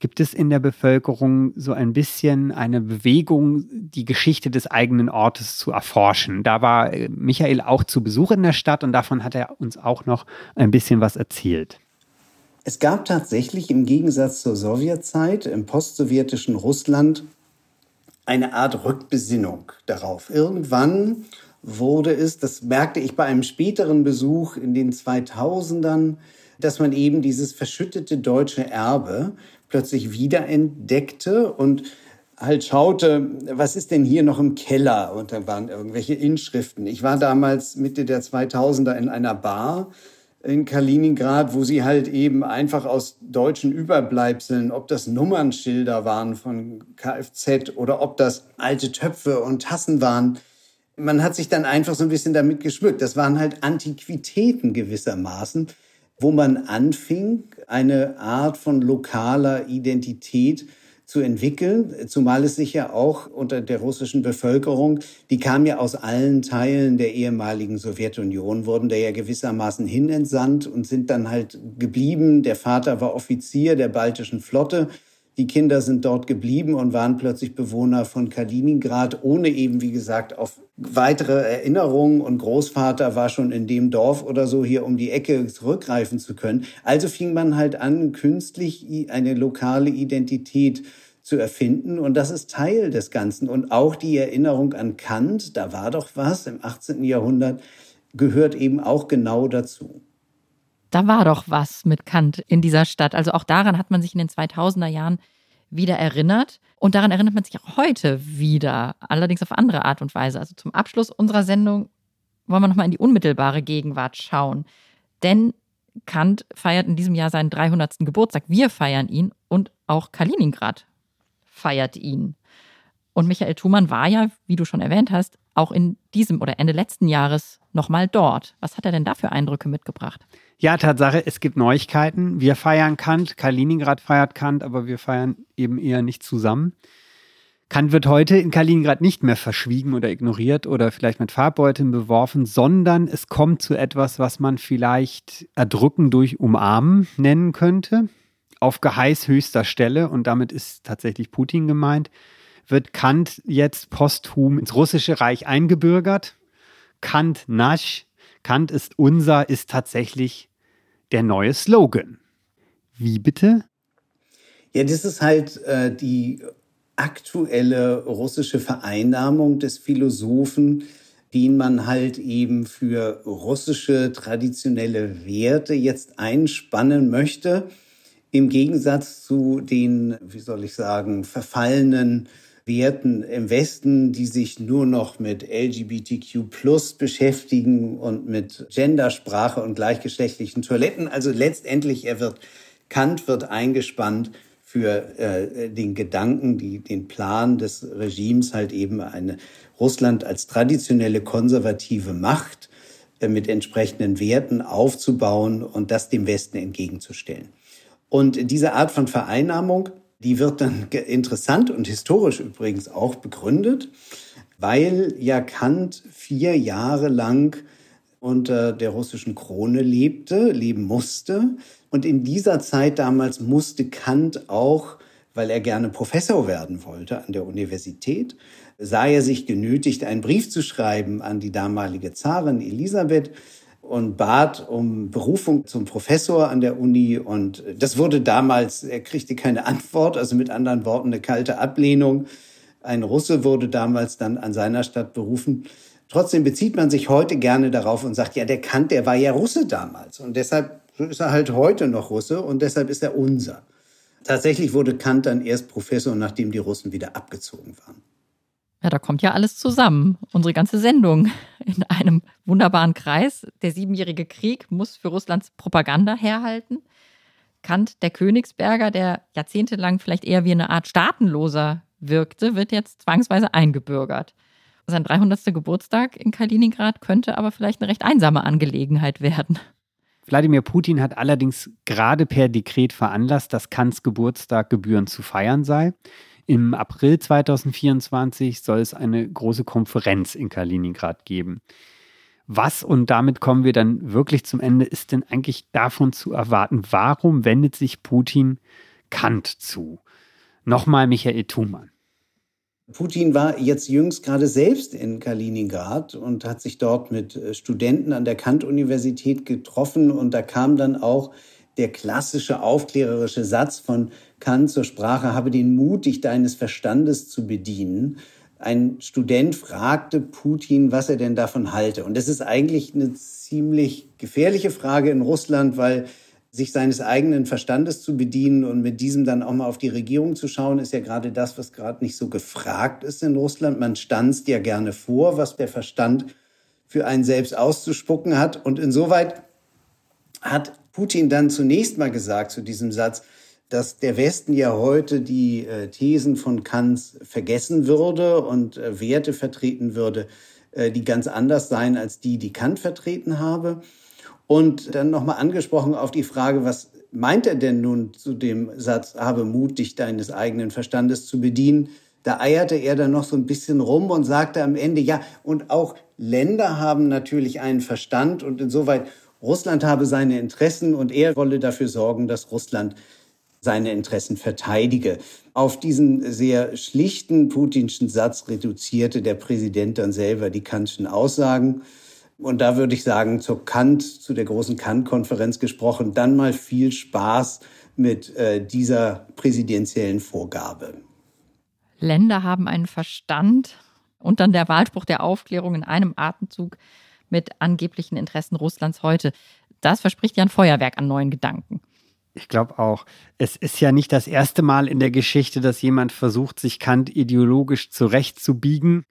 Gibt es in der Bevölkerung so ein bisschen eine Bewegung, die Geschichte des eigenen Ortes zu erforschen? Da war äh, Michael auch zu Besuch in der Stadt und davon hat er uns auch noch ein bisschen was erzählt. Es gab tatsächlich im Gegensatz zur Sowjetzeit im postsowjetischen Russland eine Art Rückbesinnung darauf. Irgendwann wurde es, das merkte ich bei einem späteren Besuch in den 2000ern, dass man eben dieses verschüttete deutsche Erbe plötzlich wiederentdeckte und halt schaute, was ist denn hier noch im Keller? Und da waren irgendwelche Inschriften. Ich war damals Mitte der 2000er in einer Bar in Kaliningrad, wo sie halt eben einfach aus deutschen Überbleibseln, ob das Nummernschilder waren von Kfz oder ob das alte Töpfe und Tassen waren, man hat sich dann einfach so ein bisschen damit geschmückt. Das waren halt Antiquitäten gewissermaßen wo man anfing, eine Art von lokaler Identität zu entwickeln, zumal es sich ja auch unter der russischen Bevölkerung, die kam ja aus allen Teilen der ehemaligen Sowjetunion, wurden da ja gewissermaßen hinentsandt und sind dann halt geblieben. Der Vater war Offizier der baltischen Flotte die Kinder sind dort geblieben und waren plötzlich Bewohner von Kaliningrad, ohne eben, wie gesagt, auf weitere Erinnerungen. Und Großvater war schon in dem Dorf oder so hier um die Ecke zurückgreifen zu können. Also fing man halt an, künstlich eine lokale Identität zu erfinden. Und das ist Teil des Ganzen. Und auch die Erinnerung an Kant, da war doch was im 18. Jahrhundert, gehört eben auch genau dazu da war doch was mit Kant in dieser Stadt. Also auch daran hat man sich in den 2000er Jahren wieder erinnert. Und daran erinnert man sich auch heute wieder, allerdings auf andere Art und Weise. Also zum Abschluss unserer Sendung wollen wir nochmal in die unmittelbare Gegenwart schauen. Denn Kant feiert in diesem Jahr seinen 300. Geburtstag. Wir feiern ihn und auch Kaliningrad feiert ihn. Und Michael Thumann war ja, wie du schon erwähnt hast, auch in diesem oder Ende letzten Jahres nochmal dort. Was hat er denn da für Eindrücke mitgebracht? Ja, Tatsache, es gibt Neuigkeiten. Wir feiern Kant, Kaliningrad feiert Kant, aber wir feiern eben eher nicht zusammen. Kant wird heute in Kaliningrad nicht mehr verschwiegen oder ignoriert oder vielleicht mit Farbbeuteln beworfen, sondern es kommt zu etwas, was man vielleicht erdrücken durch Umarmen nennen könnte. Auf Geheiß höchster Stelle, und damit ist tatsächlich Putin gemeint, wird Kant jetzt posthum ins russische Reich eingebürgert. Kant Nasch, Kant ist unser, ist tatsächlich der neue Slogan. Wie bitte? Ja, das ist halt äh, die aktuelle russische Vereinnahmung des Philosophen, den man halt eben für russische traditionelle Werte jetzt einspannen möchte, im Gegensatz zu den, wie soll ich sagen, verfallenen Werten im Westen, die sich nur noch mit LGBTQ plus beschäftigen und mit Gendersprache und gleichgeschlechtlichen Toiletten. Also letztendlich, er wird, Kant wird eingespannt für äh, den Gedanken, die, den Plan des Regimes halt eben eine Russland als traditionelle konservative Macht äh, mit entsprechenden Werten aufzubauen und das dem Westen entgegenzustellen. Und diese Art von Vereinnahmung, die wird dann interessant und historisch übrigens auch begründet, weil ja Kant vier Jahre lang unter der russischen Krone lebte, leben musste. Und in dieser Zeit damals musste Kant auch, weil er gerne Professor werden wollte an der Universität, sah er sich genötigt, einen Brief zu schreiben an die damalige Zarin Elisabeth und bat um Berufung zum Professor an der Uni. Und das wurde damals, er kriegte keine Antwort, also mit anderen Worten eine kalte Ablehnung. Ein Russe wurde damals dann an seiner Stadt berufen. Trotzdem bezieht man sich heute gerne darauf und sagt, ja, der Kant, der war ja Russe damals. Und deshalb ist er halt heute noch Russe und deshalb ist er unser. Tatsächlich wurde Kant dann erst Professor, nachdem die Russen wieder abgezogen waren. Ja, da kommt ja alles zusammen. Unsere ganze Sendung in einem wunderbaren Kreis. Der Siebenjährige Krieg muss für Russlands Propaganda herhalten. Kant, der Königsberger, der jahrzehntelang vielleicht eher wie eine Art Staatenloser wirkte, wird jetzt zwangsweise eingebürgert. Sein 300. Geburtstag in Kaliningrad könnte aber vielleicht eine recht einsame Angelegenheit werden. Wladimir Putin hat allerdings gerade per Dekret veranlasst, dass Kants Geburtstag gebührend zu feiern sei. Im April 2024 soll es eine große Konferenz in Kaliningrad geben. Was, und damit kommen wir dann wirklich zum Ende, ist denn eigentlich davon zu erwarten? Warum wendet sich Putin Kant zu? Nochmal Michael Thumann. Putin war jetzt jüngst gerade selbst in Kaliningrad und hat sich dort mit äh, Studenten an der Kant-Universität getroffen. Und da kam dann auch der klassische aufklärerische Satz von Kant zur Sprache, habe den Mut, dich deines Verstandes zu bedienen. Ein Student fragte Putin, was er denn davon halte. Und das ist eigentlich eine ziemlich gefährliche Frage in Russland, weil sich seines eigenen Verstandes zu bedienen und mit diesem dann auch mal auf die Regierung zu schauen, ist ja gerade das, was gerade nicht so gefragt ist in Russland. Man stanzt ja gerne vor, was der Verstand für einen selbst auszuspucken hat. Und insoweit hat Putin dann zunächst mal gesagt zu diesem Satz, dass der Westen ja heute die äh, Thesen von Kants vergessen würde und äh, Werte vertreten würde, äh, die ganz anders seien als die, die Kant vertreten habe. Und dann nochmal angesprochen auf die Frage, was meint er denn nun zu dem Satz, habe Mut, dich deines eigenen Verstandes zu bedienen? Da eierte er dann noch so ein bisschen rum und sagte am Ende, ja, und auch Länder haben natürlich einen Verstand und insoweit Russland habe seine Interessen und er wolle dafür sorgen, dass Russland seine Interessen verteidige. Auf diesen sehr schlichten putinschen Satz reduzierte der Präsident dann selber die Kantschen Aussagen. Und da würde ich sagen, zur Kant, zu der großen Kant-Konferenz gesprochen, dann mal viel Spaß mit äh, dieser präsidentiellen Vorgabe. Länder haben einen Verstand und dann der Wahlspruch der Aufklärung in einem Atemzug mit angeblichen Interessen Russlands heute. Das verspricht ja ein Feuerwerk an neuen Gedanken. Ich glaube auch. Es ist ja nicht das erste Mal in der Geschichte, dass jemand versucht, sich Kant ideologisch zurechtzubiegen.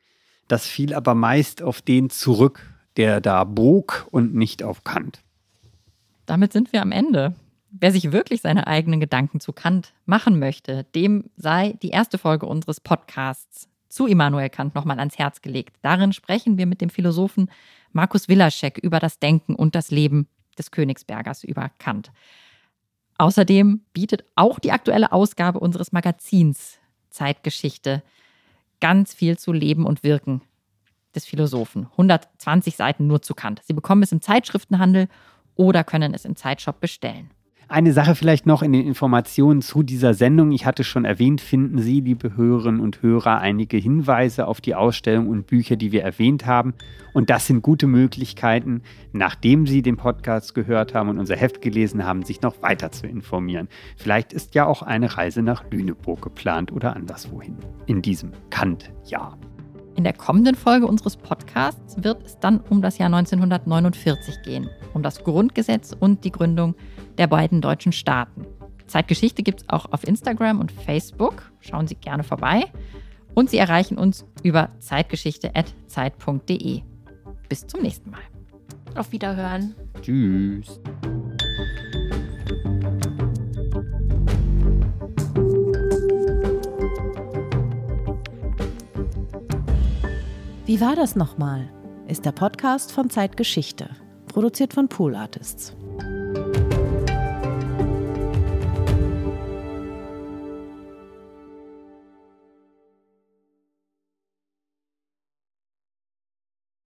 Das fiel aber meist auf den zurück, der da bog und nicht auf Kant. Damit sind wir am Ende. Wer sich wirklich seine eigenen Gedanken zu Kant machen möchte, dem sei die erste Folge unseres Podcasts zu Immanuel Kant nochmal ans Herz gelegt. Darin sprechen wir mit dem Philosophen Markus Willaschek über das Denken und das Leben des Königsbergers, über Kant. Außerdem bietet auch die aktuelle Ausgabe unseres Magazins Zeitgeschichte ganz viel zu Leben und Wirken des Philosophen. 120 Seiten nur zu Kant. Sie bekommen es im Zeitschriftenhandel oder können es im Zeitshop bestellen. Eine Sache vielleicht noch in den Informationen zu dieser Sendung. Ich hatte schon erwähnt, finden Sie, liebe Hörerinnen und Hörer, einige Hinweise auf die Ausstellung und Bücher, die wir erwähnt haben. Und das sind gute Möglichkeiten, nachdem Sie den Podcast gehört haben und unser Heft gelesen haben, sich noch weiter zu informieren. Vielleicht ist ja auch eine Reise nach Lüneburg geplant oder anderswohin in diesem Kant-Jahr. In der kommenden Folge unseres Podcasts wird es dann um das Jahr 1949 gehen, um das Grundgesetz und die Gründung der beiden deutschen Staaten. Zeitgeschichte gibt es auch auf Instagram und Facebook. Schauen Sie gerne vorbei. Und Sie erreichen uns über zeitgeschichte.zeit.de. Bis zum nächsten Mal. Auf Wiederhören. Tschüss. Wie war das nochmal? Ist der Podcast von Zeitgeschichte, produziert von Pool Artists.